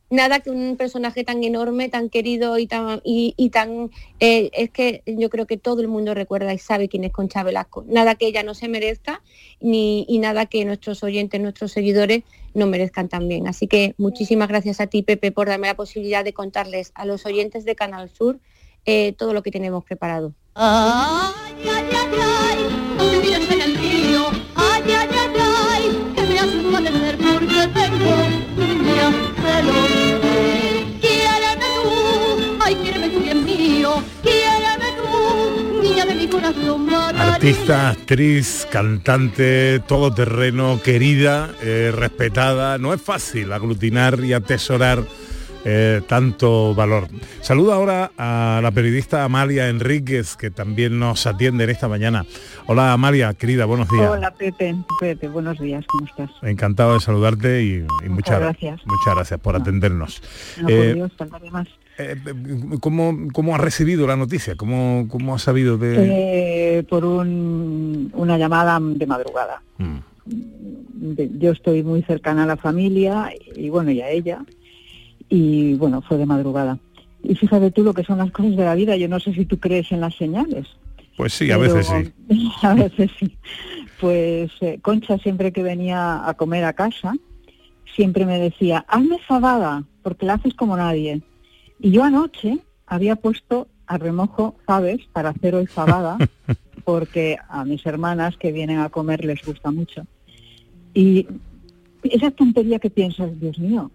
Speaker 11: Nada que un personaje tan enorme, tan querido y tan y, y tan eh, es que yo creo que todo el mundo recuerda y sabe quién es Concha Velasco. Nada que ella no se merezca ni y nada que nuestros oyentes, nuestros seguidores no merezcan también. Así que muchísimas gracias a ti, Pepe, por darme la posibilidad de contarles a los oyentes de Canal Sur eh, todo lo que tenemos preparado.
Speaker 5: Artista, actriz, cantante, todoterreno, querida, eh, respetada. No es fácil aglutinar y atesorar eh, tanto valor. Saludo ahora a la periodista Amalia Enríquez, que también nos atiende en esta mañana. Hola Amalia, querida, buenos días.
Speaker 12: Hola Pepe, Pepe, buenos días, ¿cómo estás?
Speaker 5: Encantado de saludarte y, y muchas,
Speaker 12: gracias.
Speaker 5: Muchas gracias por atendernos.
Speaker 12: No,
Speaker 5: Eh,
Speaker 12: por Dios, más.
Speaker 5: eh, ¿cómo, ¿Cómo has recibido la noticia? ¿Cómo, cómo has sabido de...?
Speaker 12: Eh, por un- una llamada de madrugada.
Speaker 5: Mm.
Speaker 12: Yo estoy muy cercana a la familia y bueno, y a ella. Y bueno, fue de madrugada. Y fíjate tú lo que son las cosas de la vida. Yo no sé si tú crees en las señales.
Speaker 5: Pues sí, a veces sí.
Speaker 12: a veces sí. Pues eh, Concha siempre que venía a comer a casa, siempre me decía, hazme fabada, porque la haces como nadie. Y yo anoche había puesto a remojo faves para hacer hoy fabada, porque a mis hermanas que vienen a comer les gusta mucho. Y esa tontería que piensas, Dios mío,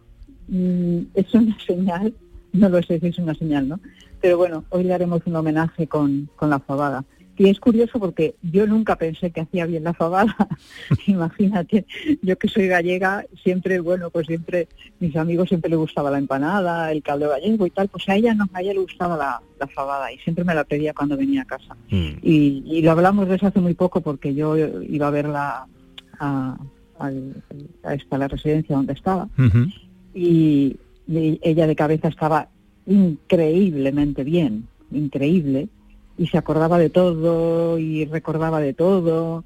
Speaker 12: mm, es una señal, no lo sé si es una señal, ¿no? Pero bueno, hoy le haremos un homenaje con, con la fabada. Y es curioso porque yo nunca pensé que hacía bien la fabada. Imagínate, yo que soy gallega, siempre, bueno, pues siempre, mis amigos siempre le gustaba la empanada, el caldo gallego y tal, pues a ella no, a ella le gustaba la, la fabada y siempre me la pedía cuando venía a casa. Y, y lo hablamos desde hace muy poco porque yo iba a verla a, al- a esta, la residencia donde estaba y ella de cabeza estaba increíblemente bien, increíble, y se acordaba de todo y recordaba de todo.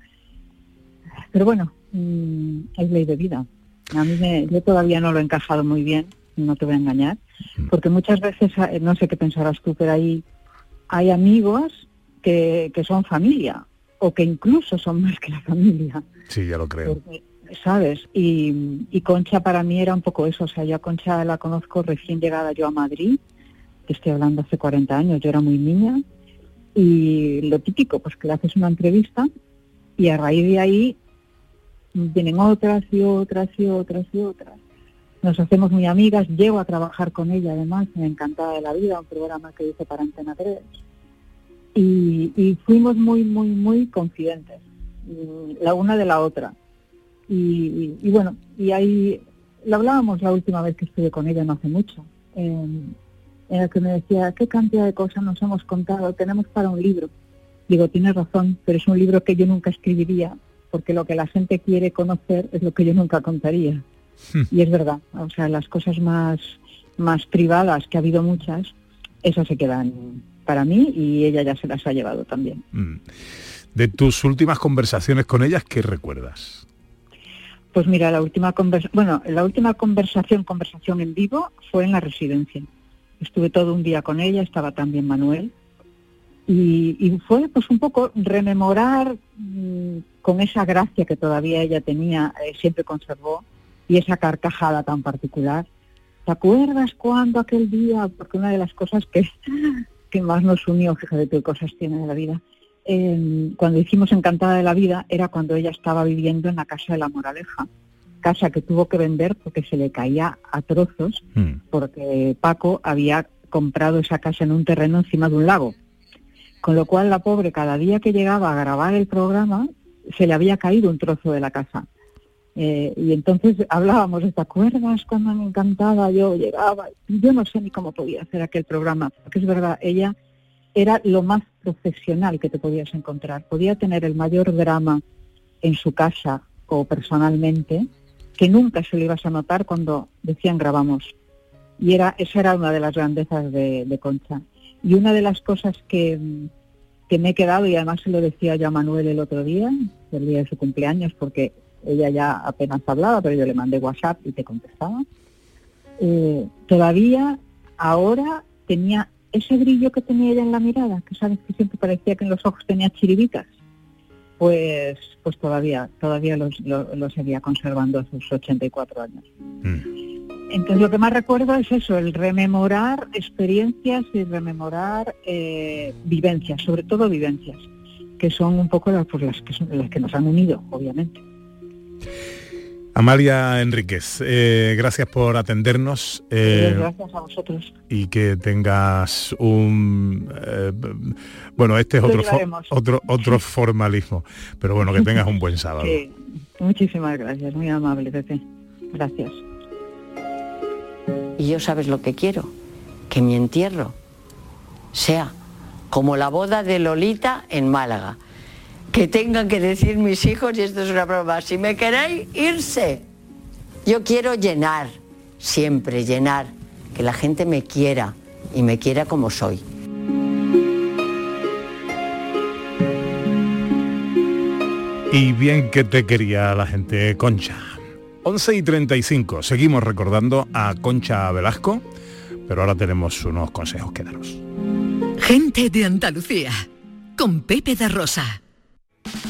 Speaker 12: Pero bueno, mm, es ley de vida. A mí me, yo todavía no lo he encajado muy bien, no te voy a engañar, porque muchas veces, eh, no sé qué pensarás tú, pero hay, hay amigos que, que son familia, o que incluso son más que la familia.
Speaker 5: Sí, ya lo creo.
Speaker 12: Porque, ¿Sabes? Y, Concha para mí era un poco eso. O sea, yo a Concha la conozco recién llegada yo a Madrid, que estoy hablando hace 40 años, yo era muy niña. Y lo típico, pues que le haces una entrevista y a raíz de ahí vienen otras y otras y otras y otras. Nos hacemos muy amigas, llego a trabajar con ella además, me encantaba de la vida, un programa que hice para Antena 3. Y, y fuimos muy, muy, muy confidentes, mm, la una de la otra. Y, y- y bueno, y ahí lo hablábamos la última vez que estuve con ella, no hace mucho, en, en el que me decía, ¿qué cantidad de cosas nos hemos contado? Tenemos para un libro. Digo, tienes razón, pero es un libro que yo nunca escribiría, porque lo que la gente quiere conocer es lo que yo nunca contaría. Y es verdad, o sea, las cosas más, más privadas, que ha habido muchas, esas se quedan para mí y ella ya se las ha llevado también.
Speaker 5: Mm. De tus últimas conversaciones con ellas, ¿qué recuerdas?
Speaker 12: Pues mira, la última conversa bueno, la última conversación, conversación en vivo fue en la residencia. Estuve todo un día con ella, estaba también Manuel Y, y fue pues un poco rememorar mm, con esa gracia que todavía ella tenía, eh, siempre conservó, y esa carcajada tan particular. ¿Te acuerdas cuando aquel día? Porque una de las cosas que, que más nos unió, fíjate qué cosas tiene de la vida, eh, cuando hicimos Encantada de la Vida era cuando ella estaba viviendo en la Casa de la Moraleja, casa que tuvo que vender porque se le caía a trozos, porque Paco había comprado esa casa en un terreno encima de un lago. Con lo cual la pobre cada día que llegaba a grabar el programa se le había caído un trozo de la casa. Eh, y entonces hablábamos, ¿te acuerdas cuando me encantaba? Yo llegaba, yo no sé ni cómo podía hacer aquel programa, porque es verdad, ella era lo más profesional que te podías encontrar. Podía tener el mayor drama en su casa o personalmente, que nunca se lo ibas a notar cuando decían grabamos. Y era, esa era una de las grandezas de, Concha. Y una de las cosas que, que me he quedado, y además se lo decía ya Manuel el otro día, el día de su cumpleaños, porque ella ya apenas hablaba, pero yo le mandé WhatsApp y te contestaba. Eh, todavía ahora tenía ese brillo que tenía ella en la mirada, que sabes que siempre parecía que en los ojos tenía chiribitas, pues pues todavía todavía lo, lo seguía conservando a sus 84 años. Entonces lo que más recuerdo es eso, el rememorar experiencias y rememorar eh, vivencias, sobre todo vivencias, que son un poco las, pues, las, que, son, las que nos han unido, obviamente.
Speaker 5: Amalia Enríquez, eh, gracias por atendernos. eh,
Speaker 12: Gracias a vosotros.
Speaker 5: y que tengas un eh, bueno este es otro otro otro formalismo pero bueno que tengas un buen sábado
Speaker 12: Sí, muchísimas gracias, muy amable, Pepe. Gracias.
Speaker 13: Y yo sabes lo que quiero, que mi entierro sea como la boda de Lolita en Málaga. Que tengan que decir mis hijos, y esto es una broma, si me queréis, irse. Yo quiero llenar, siempre llenar, que la gente me quiera y me quiera como soy.
Speaker 5: y bien que te quería la gente Concha 11 y 35 seguimos recordando a Concha Velasco pero ahora tenemos unos consejos que daros
Speaker 3: Gente de Andalucía, con Pepe da Rosa.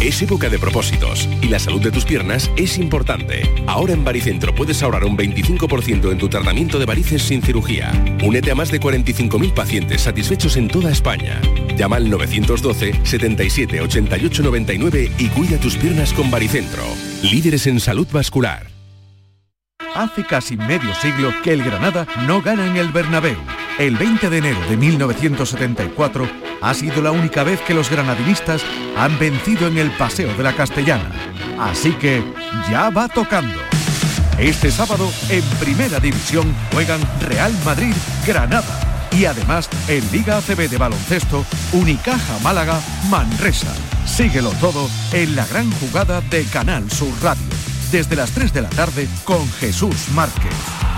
Speaker 14: Es época de propósitos y la salud de tus piernas es importante. Ahora en Baricentro puedes ahorrar un 25% en tu tratamiento de varices sin cirugía. Únete a más de 45.000 pacientes satisfechos en toda España. Llama al 912 77 88 99 y cuida tus piernas con Baricentro. Líderes en salud vascular.
Speaker 15: Hace casi medio siglo que el Granada no gana en el Bernabéu. El 20 de enero de 1974 ha sido la única vez que los granadinistas han vencido en el Paseo de la Castellana. Así que ya va tocando. Este sábado en Primera División juegan Real Madrid Granada y además en Liga ACB de baloncesto Unicaja Málaga Manresa. Síguelo todo en la gran jugada de Canal Sur Radio desde las 3 de la tarde con Jesús Márquez.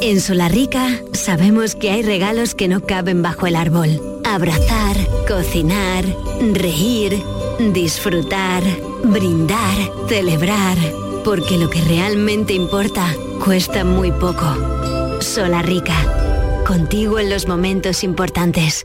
Speaker 16: En Solarrica sabemos que hay regalos que no caben bajo el árbol. Abrazar, cocinar, reír, disfrutar, brindar, celebrar. Porque lo que realmente importa cuesta muy poco. Solarrica, contigo en los momentos importantes.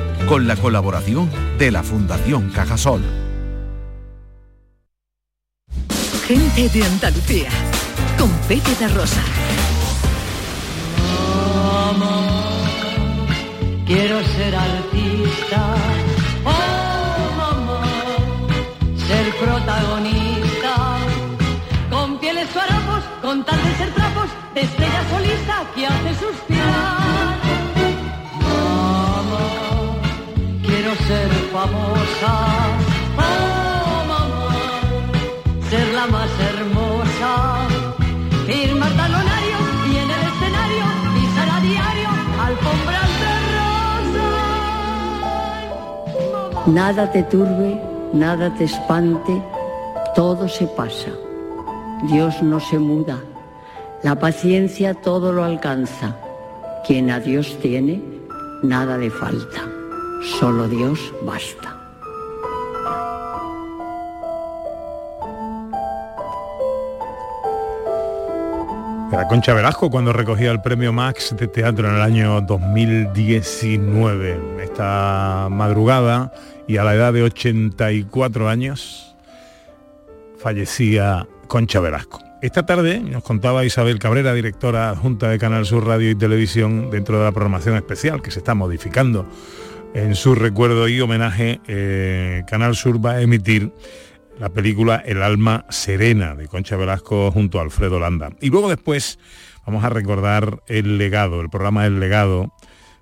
Speaker 15: con la colaboración de la Fundación Cajasol.
Speaker 3: Gente de Andalucía, con Pepe de Rosa.
Speaker 8: Mamá, quiero ser artista. Oh, mamá, ser protagonista. Con pieles o harapos, con tal de ser trapos, de estrella solista que hace suspirar. Ser famosa. Oh, ser la más hermosa. Firmar talonario y en el escenario pisar a diario alfombras de rosas.
Speaker 13: Nada te turbe, nada te espante, todo se pasa. Dios no se muda, la paciencia todo lo alcanza. Quien a Dios tiene, nada le falta, solo Dios basta.
Speaker 5: Era Concha Velasco cuando recogía el premio Max de teatro en el año 2019. Esta madrugada y a la edad de 84 años fallecía Concha Velasco. Esta tarde nos contaba Isabel Cabrera, directora adjunta de Canal Sur Radio y Televisión, dentro de la programación especial que se está modificando en su recuerdo y homenaje, eh, Canal Sur va a emitir la película El alma serena de Concha Velasco junto a Alfredo Landa. Y luego después vamos a recordar El legado, el programa El legado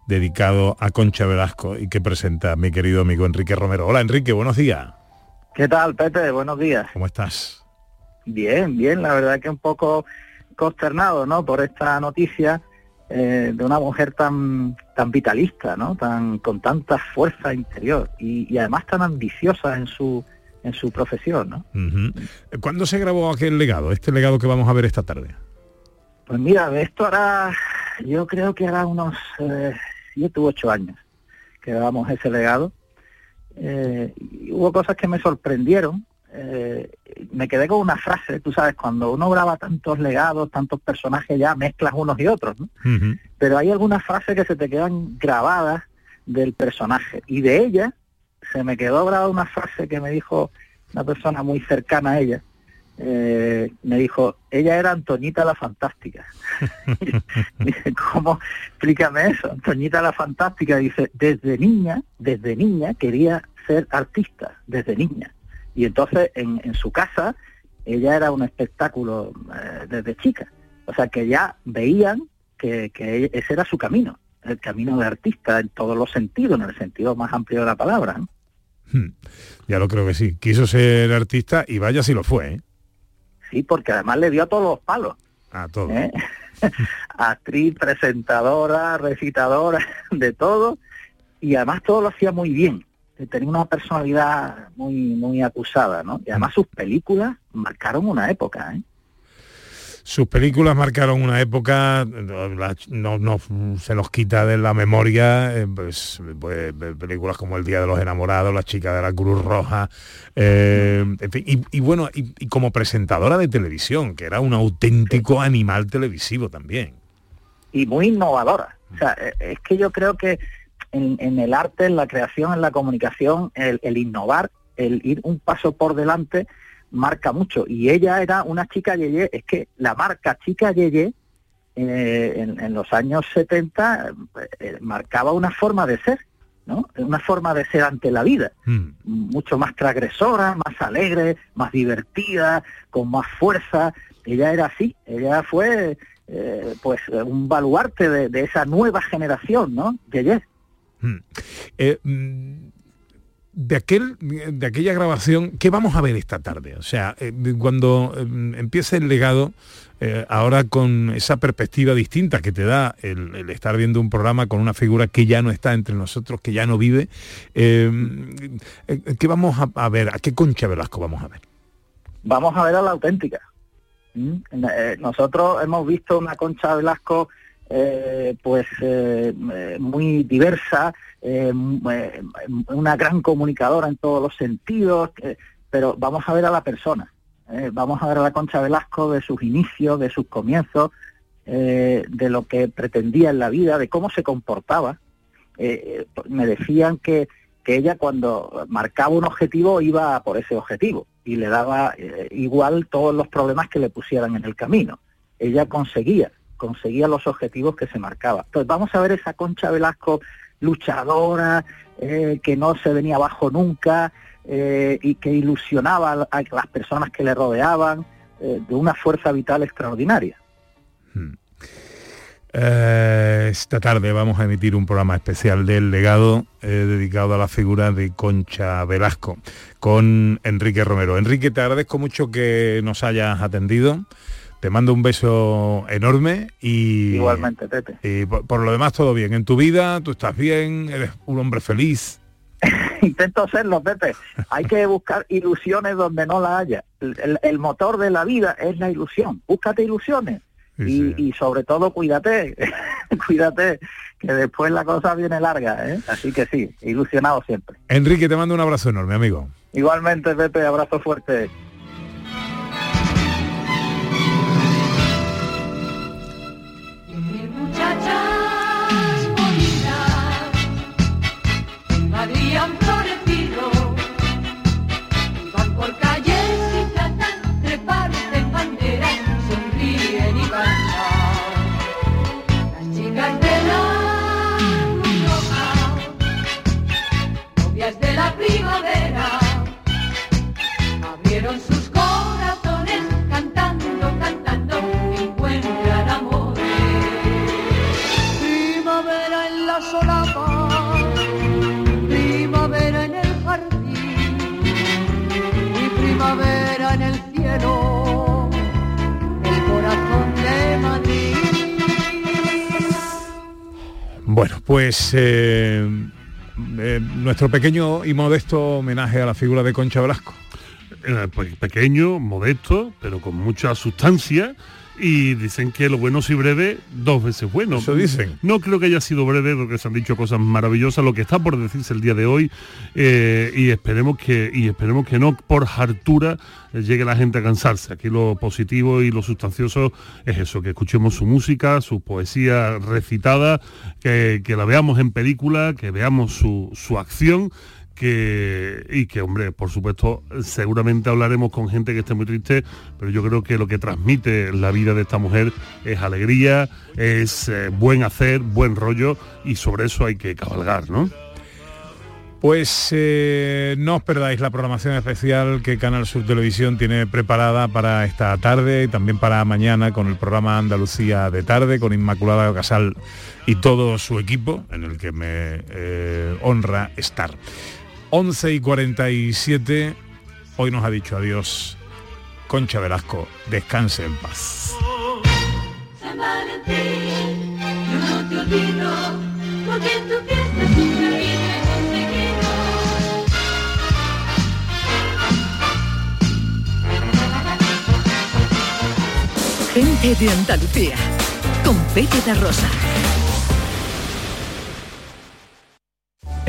Speaker 5: dedicado a Concha Velasco y que presenta mi querido amigo Enrique Romero. Hola Enrique, buenos días.
Speaker 17: ¿Qué tal, Pepe? Buenos días.
Speaker 5: ¿Cómo estás?
Speaker 17: Bien, bien, la verdad que un poco consternado, ¿no? Por esta noticia eh, de una mujer tan tan vitalista, ¿no? Tan con tanta fuerza interior y, y además tan ambiciosa en su en su profesión, ¿no?
Speaker 5: Ujú. ¿Cuándo se grabó aquel legado, este legado que vamos a ver esta tarde?
Speaker 17: Pues mira, esto hará, yo creo que hará unos eh, siete u ocho años que grabamos ese legado. Eh, y hubo cosas que me sorprendieron. Eh, me quedé con una frase, tú sabes, cuando uno graba tantos legados, tantos personajes, ya mezclas unos y otros, ¿no? Pero hay algunas frases que se te quedan grabadas del personaje. Y de ella se me quedó grabada una frase que me dijo una persona muy cercana a ella. Eh, me dijo, ella era Antoñita la Fantástica. Dice, ¿cómo? Explícame eso. Antoñita la Fantástica dice, desde niña, desde niña quería ser artista, desde niña. Y entonces en, en su casa ella era un espectáculo eh, desde chica. O sea que ya veían que, que ese era su camino, el camino de artista en todos los sentidos, en el sentido más amplio de la palabra. ¿no?
Speaker 5: Hmm. Ya lo creo que sí. Quiso ser artista y vaya si lo fue. ¿eh?
Speaker 17: Sí, porque además le dio a todos los palos.
Speaker 5: A todo.
Speaker 17: ¿eh? Actriz, presentadora, recitadora, de todo. Y además todo lo hacía muy bien. Tenía una personalidad muy muy acusada, ¿no? Y además sus películas marcaron una época, ¿eh?
Speaker 5: Sus películas marcaron una época, no, no se nos quita de la memoria, eh, pues, pues, películas como El Día de los Enamorados, La chica de la Cruz Roja, eh, en fin, y, y bueno, y, y como presentadora de televisión, que era un auténtico animal televisivo también.
Speaker 17: y muy innovadora. O sea, eh, es que yo creo que en, en el arte, en la creación, en la comunicación, el, el innovar, el ir un paso por delante, marca mucho. Y ella era una chica Yeye, es que la marca chica Yeye eh, en, en los años 70 eh, marcaba una forma de ser, ¿no? Una forma de ser ante la vida mucho más transgresora, más alegre, más divertida, con más fuerza. Ella era así, ella fue eh, pues un baluarte de, de esa nueva generación, ¿no? Yeye.
Speaker 5: Eh, mm, de aquel de aquella grabación, ¿qué vamos a ver esta tarde? O sea, eh, cuando eh, empiece el legado, ahora con esa perspectiva distinta que te da el, estar viendo un programa con una figura que ya no está entre nosotros, que ya no vive, eh, ¿qué vamos a, ver? ¿A qué Concha Velasco vamos a ver?
Speaker 17: Vamos a ver a la auténtica. ¿Mm? Nosotros hemos visto una Concha Velasco eh, pues eh, muy diversa, eh, eh, una gran comunicadora en todos los sentidos, eh, pero vamos a ver a la persona. vamos a ver a la Concha Velasco de sus inicios, de sus comienzos, de lo que pretendía en la vida, de cómo se comportaba. Me decían que, que ella cuando marcaba un objetivo iba por ese objetivo y le daba igual todos los problemas que le pusieran en el camino. Ella conseguía, conseguía los objetivos que se marcaba. Entonces vamos a ver esa Concha Velasco luchadora, eh, que no se venía abajo nunca eh, y que ilusionaba a las personas que le rodeaban eh, de una fuerza vital extraordinaria.
Speaker 5: Eh, esta tarde vamos a emitir un programa especial del legado dedicado a la figura de Concha Velasco con Enrique Romero. Enrique, te agradezco mucho que nos hayas atendido. Te mando un beso enorme y,
Speaker 17: Igualmente, Pepe.
Speaker 5: y por, por lo demás todo bien. En tu vida, tú estás bien, eres un hombre feliz.
Speaker 17: Intento serlo, Pepe. Hay que buscar ilusiones donde no la haya. El, el- el motor de la vida es la ilusión. Búscate ilusiones. Y, y sobre todo cuídate, cuídate, que después la cosa viene larga, ¿eh? Así que sí, ilusionado siempre.
Speaker 5: Enrique, te mando un abrazo enorme, amigo.
Speaker 17: Igualmente, Pepe, abrazo fuerte.
Speaker 5: Bueno, pues eh, eh, nuestro pequeño y modesto homenaje a la figura de Concha Velasco.
Speaker 4: Eh, pues pequeño, modesto, pero con mucha sustancia. Y dicen que lo bueno si breve, dos veces bueno.
Speaker 5: Eso dicen.
Speaker 4: No creo que haya sido breve, porque se han dicho cosas maravillosas, lo que está por decirse el día de hoy, eh, y esperemos que, y esperemos que no por hartura eh, llegue la gente a cansarse. Aquí lo positivo y lo sustancioso es eso, que escuchemos su música, su poesía recitada, que, que la veamos en película, que veamos su, su acción que y que hombre por supuesto seguramente hablaremos con gente que esté muy triste pero yo creo que lo que transmite la vida de esta mujer es alegría es eh, buen hacer buen rollo y sobre eso hay que cabalgar no
Speaker 5: Pues eh, no os perdáis la programación especial que Canal Sur Televisión tiene preparada para esta tarde y también para mañana con el programa Andalucía de tarde con Inmaculada Casal y todo su equipo en el que me eh, honra estar. 11 y 47, hoy nos ha dicho adiós Concha Velasco, descanse en paz.
Speaker 8: San Valentín, yo no te olvido, porque en tu fiesta conseguido.
Speaker 3: Gente de Andalucía, con Pepe de Rosa.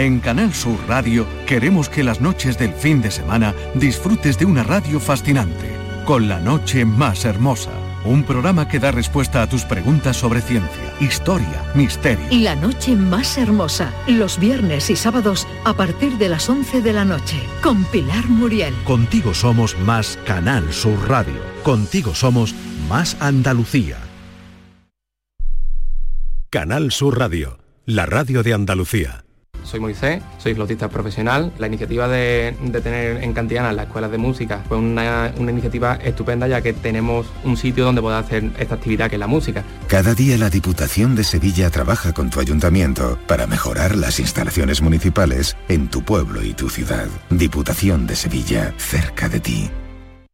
Speaker 15: En Canal Sur Radio queremos que las noches del fin de semana disfrutes de una radio fascinante, con la noche más hermosa. Un programa que da respuesta a tus preguntas sobre ciencia, historia, misterio.
Speaker 3: La noche más hermosa, los viernes y sábados a partir de las 11 de la noche, con Pilar Muriel.
Speaker 2: Contigo somos más Canal Sur Radio. Contigo somos más Andalucía.
Speaker 14: Canal Sur Radio, la radio de Andalucía.
Speaker 18: Soy Moisés, soy flautista profesional. La iniciativa de, tener en Cantiana las escuelas de música fue una, una iniciativa estupenda ya que tenemos un sitio donde poder hacer esta actividad que es la música.
Speaker 19: Cada día la Diputación de Sevilla trabaja con tu ayuntamiento para mejorar las instalaciones municipales en tu pueblo y tu ciudad. Diputación de Sevilla, cerca de ti.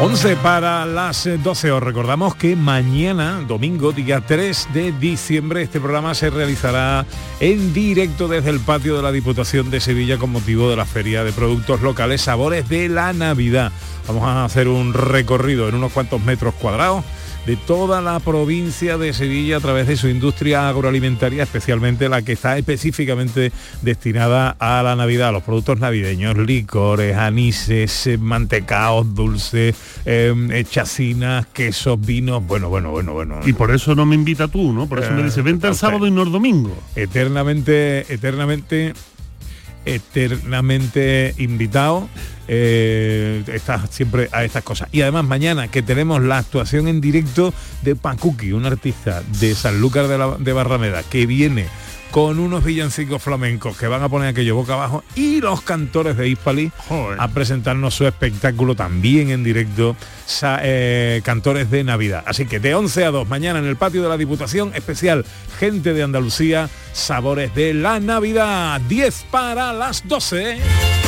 Speaker 5: 11 para las eh, 12 os recordamos que mañana, domingo, día 3 de diciembre, este programa se realizará en directo desde el patio de la Diputación de Sevilla con motivo de la Feria de Productos Locales Sabores de la Navidad. Vamos a hacer un recorrido en unos cuantos metros cuadrados de toda la provincia de Sevilla a través de su industria agroalimentaria, especialmente la que está específicamente destinada a la Navidad, a los productos navideños, licores, anises, eh, mantecaos, dulces, eh, chacinas, quesos, vinos, bueno, bueno, bueno, bueno.
Speaker 4: Y por eso no me invita tú, ¿no? Por eso me dice, vente el sábado y no el domingo.
Speaker 5: Eternamente, eternamente eternamente invitado eh, está siempre a estas cosas y además mañana que tenemos la actuación en directo de Pacuki un artista de Sanlúcar de, la, de Barrameda que viene con unos villancicos flamencos que van a poner aquello boca abajo y los cantores de Hispali a presentarnos su espectáculo también en directo, sa- eh, cantores de Navidad. Así que de 11 a 2 mañana en el patio de la Diputación, especial Gente de Andalucía, Sabores de la Navidad, 10 para las 12.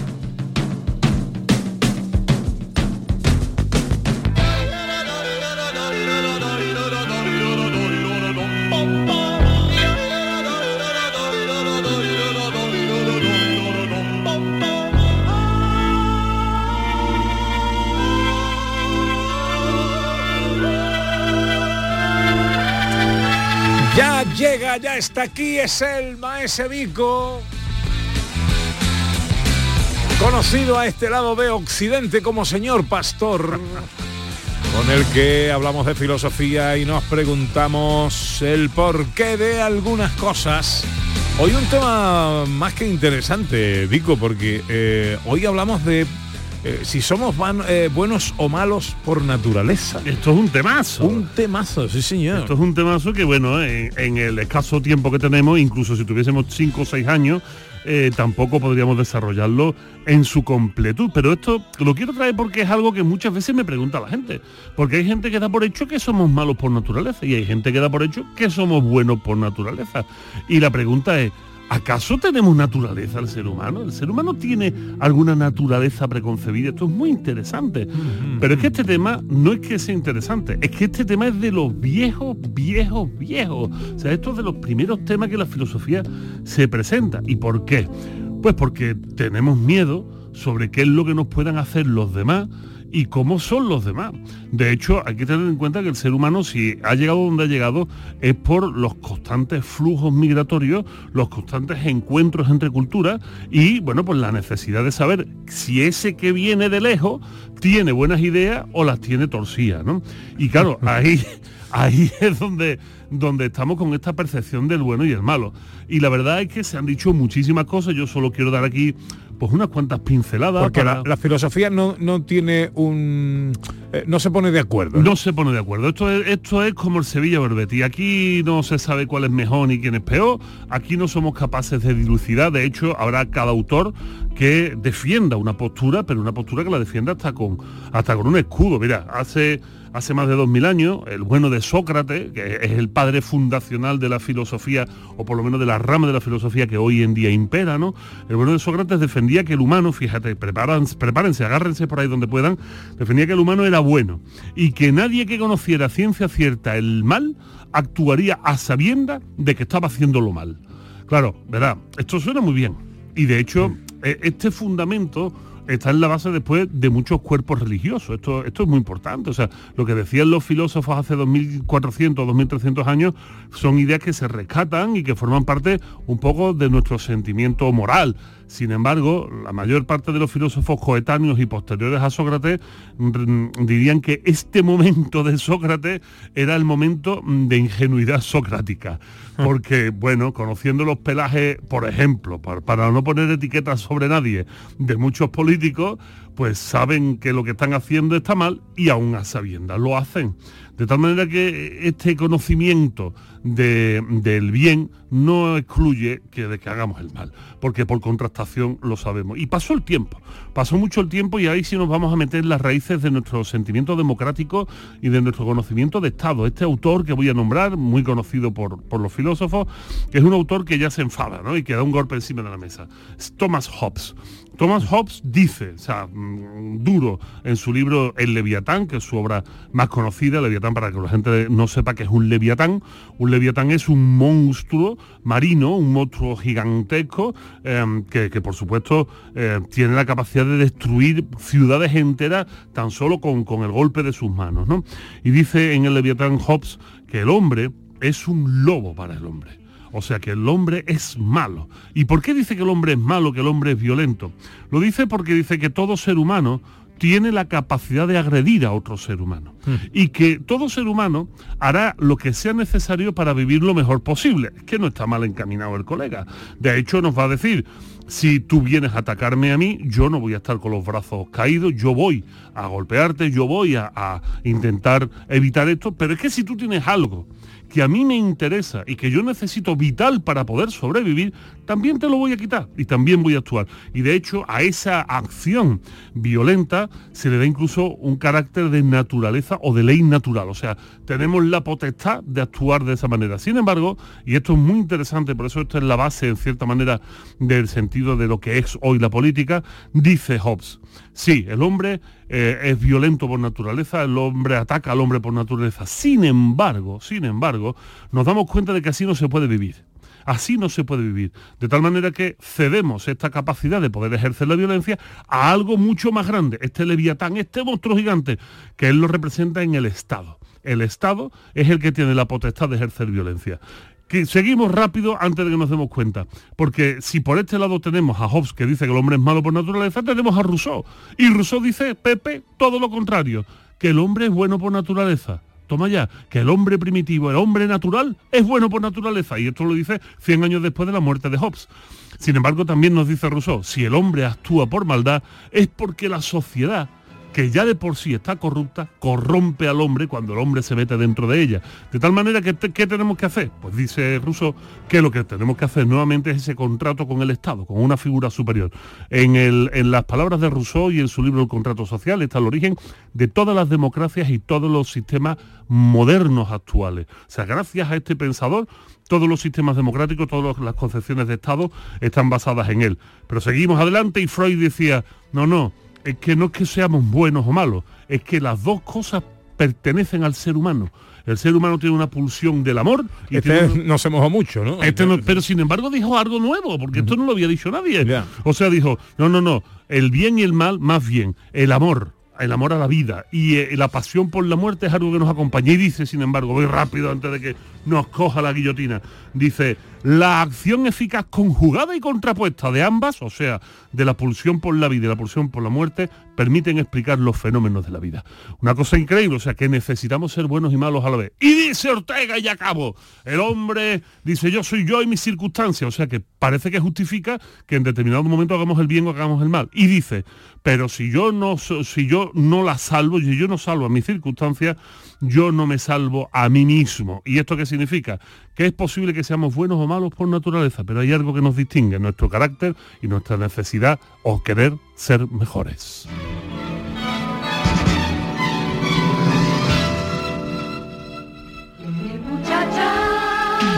Speaker 5: Ya está aquí, es el Maese Vico. Conocido a este lado de Occidente como señor pastor, con el que hablamos de filosofía y nos preguntamos el porqué de algunas cosas. Hoy un tema más que interesante, Vico, porque eh, hoy hablamos de eh, si somos van- eh, buenos o malos por naturaleza.
Speaker 4: Esto es un temazo.
Speaker 5: Un temazo, sí señor.
Speaker 4: Esto es un temazo que, bueno, en, en el escaso tiempo que tenemos, incluso si tuviésemos 5 o 6 años, eh, tampoco podríamos desarrollarlo en su completud. Pero esto lo quiero traer porque es algo que muchas veces me pregunta la gente. Porque hay gente que da por hecho que somos malos por naturaleza y hay gente que da por hecho que somos buenos por naturaleza. Y la pregunta es, ¿acaso tenemos naturaleza el ser humano? ¿El ser humano tiene alguna naturaleza preconcebida? Esto es muy interesante. Pero es que este tema no es que sea interesante, es que este tema es de los viejos, viejos, viejos. O sea, esto es de los primeros temas que la filosofía se presenta. ¿Y por qué? Pues porque tenemos miedo sobre qué es lo que nos puedan hacer los demás y cómo son los demás. De hecho, hay que tener en cuenta que el ser humano, si ha llegado donde ha llegado, es por los constantes flujos migratorios, los constantes encuentros entre culturas y, bueno, pues la necesidad de saber si ese que viene de lejos tiene buenas ideas o las tiene torcidas, ¿no? Y claro, ahí, ahí es donde, donde estamos con esta percepción del bueno y el malo. Y la verdad es que se han dicho muchísimas cosas, yo solo quiero dar aquí pues unas cuantas pinceladas.
Speaker 5: Porque
Speaker 4: para-
Speaker 5: la, la filosofía no, no tiene un... eh, no se pone de acuerdo.
Speaker 4: No se pone de acuerdo. Esto es, esto es como el Sevilla Berbetti. Aquí no se sabe cuál es mejor ni quién es peor. Aquí no somos capaces de dilucidar. De hecho, habrá cada autor que defienda una postura, pero una postura que la defienda hasta con, hasta con un escudo. Mira, hace, hace más de dos mil años, el bueno de Sócrates, que es el padre fundacional de la filosofía, o por lo menos de la rama de la filosofía que hoy en día impera, ¿no? El bueno de Sócrates defendía que el humano, fíjate, prepárense, agárrense por ahí donde puedan, defendía que el humano era bueno y que nadie que conociera ciencia cierta el mal actuaría a sabienda de que estaba haciéndolo mal. Claro, verá, esto suena muy bien. Y de hecho, eh, este fundamento está en la base después de muchos cuerpos religiosos. Esto, esto es muy importante. O sea, lo que decían los filósofos hace 2400 o 2300 años son ideas que se rescatan y que forman parte un poco de nuestro sentimiento moral. Sin embargo, la mayor parte de los filósofos coetáneos y posteriores a Sócrates mm, dirían que este momento de Sócrates era el momento mm, de ingenuidad socrática. Porque, bueno, conociendo los pelajes, por ejemplo, para, para no poner etiquetas sobre nadie, de muchos políticos, pues saben que lo que están haciendo está mal y aún a sabiendas lo hacen. De tal manera que este conocimiento de- del bien no excluye que de que hagamos el mal, porque por contrastación lo sabemos. Y pasó el tiempo, pasó mucho el tiempo y ahí sí nos vamos a meter las raíces de nuestro sentimiento democrático y de nuestro conocimiento de Estado. Este autor que voy a nombrar, muy conocido por, por los filósofos, que es un autor que ya se enfada ¿no? y que da un golpe encima de la mesa. Es Thomas Hobbes. Thomas Hobbes dice, o sea, mm, duro, en su libro El Leviatán, que es su obra más conocida, Leviatán, para que la gente no sepa que es un Leviatán. Un Leviatán es un monstruo marino, un monstruo gigantesco, que, que, por supuesto eh, tiene la capacidad de destruir ciudades enteras tan solo con, con el golpe de sus manos. ¿no? Y dice en el Leviatán Hobbes que el hombre es un lobo para el hombre. O sea que el hombre es malo. ¿Y por qué dice que el hombre es malo, que el hombre es violento? Lo dice porque dice que todo ser humano tiene la capacidad de agredir a otro ser humano. Y que todo ser humano hará lo que sea necesario para vivir lo mejor posible. Es que no está mal encaminado el colega. De hecho, nos va a decir, si tú vienes a atacarme a mí, yo no voy a estar con los brazos caídos, yo voy a golpearte, yo voy a, a intentar evitar esto, pero es que si tú tienes algo que a mí me interesa y que yo necesito vital para poder sobrevivir, también te lo voy a quitar y también voy a actuar. Y de hecho a esa acción violenta se le da incluso un carácter de naturaleza o de ley natural. O sea, tenemos la potestad de actuar de esa manera. Sin embargo, y esto es muy interesante, por eso esto es la base en cierta manera del sentido de lo que es hoy la política, dice Hobbes. Sí, el hombre eh, es violento por naturaleza, el hombre ataca al hombre por naturaleza. Sin embargo, sin embargo, nos damos cuenta de que así no se puede vivir. Así no se puede vivir. De tal manera que cedemos esta capacidad de poder ejercer la violencia a algo mucho más grande, este leviatán, este monstruo gigante, que él lo representa en el Estado. El Estado es el que tiene la potestad de ejercer violencia. Que seguimos rápido antes de que nos demos cuenta. Porque si por este lado tenemos a Hobbes que dice que el hombre es malo por naturaleza, tenemos a Rousseau. Y Rousseau dice, Pepe, todo lo contrario, que el hombre es bueno por naturaleza. Toma ya, que el hombre primitivo, el hombre natural, es bueno por naturaleza. Y esto lo dice 100 años después de la muerte de Hobbes. Sin embargo, también nos dice Rousseau, si el hombre actúa por maldad, es porque la sociedad que ya de por sí está corrupta, corrompe al hombre cuando el hombre se mete dentro de ella. De tal manera que, ¿qué tenemos que hacer? Pues dice Rousseau que lo que tenemos que hacer nuevamente es ese contrato con el Estado, con una figura superior. En, el- en las palabras de Rousseau y en su libro El contrato social está el origen de todas las democracias y todos los sistemas modernos actuales. O sea, gracias a este pensador, todos los sistemas democráticos, todas las concepciones de Estado están basadas en él. Pero seguimos adelante y Freud decía, no, no, es que no es que seamos buenos o malos, es que las dos cosas pertenecen al ser humano. El ser humano tiene una pulsión del amor y
Speaker 5: Este
Speaker 4: tiene
Speaker 5: no se mojó mucho, ¿no?
Speaker 4: este no- pero sin embargo dijo algo nuevo, porque esto no lo había dicho nadie. O sea, dijo, no, no, no, el bien y el mal, más bien, el amor. el amor a la vida y eh, la pasión por la muerte es algo que nos acompaña. Y dice, sin embargo, voy rápido antes de que nos coja la guillotina, dice, la acción eficaz conjugada y contrapuesta de ambas, o sea, de la pulsión por la vida y la pulsión por la muerte, permiten explicar los fenómenos de la vida. Una cosa increíble, o sea, que necesitamos ser buenos y malos a la vez. Y dice Ortega y acabo, el hombre dice yo soy yo y mis circunstancias, o sea, que parece que justifica que en determinado momento hagamos el bien o hagamos el mal. Y dice, pero si yo no, si yo no la salvo, si yo no salvo a mis circunstancias, yo no me salvo a mí mismo. ¿Y esto qué significa? Que es posible que seamos buenos o malos por naturaleza, pero hay algo que nos distingue, nuestro carácter y nuestra necesidad o querer ser mejores.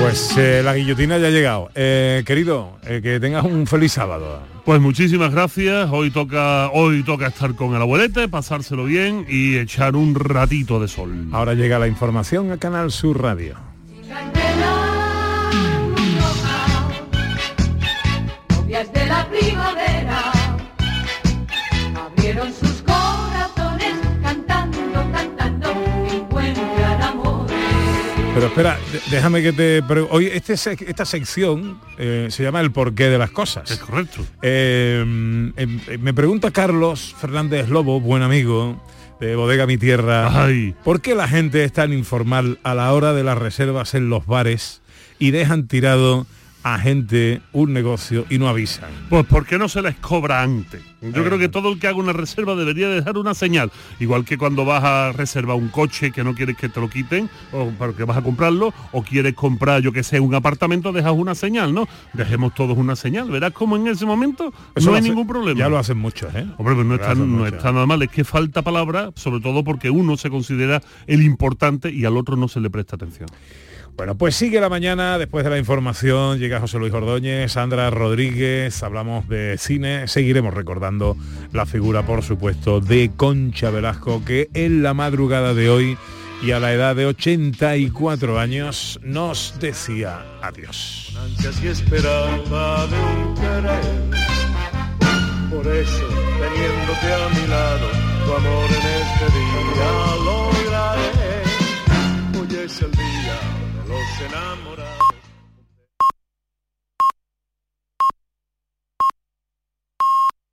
Speaker 5: Pues eh, la guillotina ya ha llegado. Eh, querido, eh, que tengas un feliz sábado.
Speaker 4: Pues muchísimas gracias. Hoy toca, hoy toca estar con el abuelete, pasárselo bien y echar un ratito de sol.
Speaker 5: Ahora llega la información a Canal Sur Radio. Pero espera, déjame que te... Hoy este, esta sección eh, se llama El porqué de las cosas.
Speaker 4: Es correcto.
Speaker 5: Eh, em, eh, me pregunta Carlos Fernández Lobo, buen amigo de Bodega Mi Tierra, ¿por qué la gente es tan informal a la hora de las reservas en los bares y dejan tirado a gente un negocio y no avisan?
Speaker 4: Pues ¿por qué no se les cobra antes? Yo
Speaker 5: Eh.
Speaker 4: creo que todo el que haga una reserva debería dejar una señal. Igual que cuando vas a reservar un coche que no quieres que te lo quiten, o porque vas a comprarlo, o quieres comprar, yo que sé, un apartamento, dejas una señal, ¿no? Dejemos todos una señal. Verás como en ese momento
Speaker 5: Eso
Speaker 4: no hay
Speaker 5: hace-
Speaker 4: ningún problema.
Speaker 5: Ya lo hacen muchos, ¿eh?
Speaker 4: Hombre, pues no está nada mal, es que falta palabra, sobre todo porque uno se considera el importante y al otro no se le presta atención.
Speaker 5: Bueno, pues sigue la mañana, después de la información, llega José Luis Ordóñez, Sandra Rodríguez, hablamos de cine, seguiremos recordando la figura, por supuesto, de Concha Velasco, que en la madrugada de hoy y a la edad de 84 años nos decía adiós.
Speaker 20: and I'm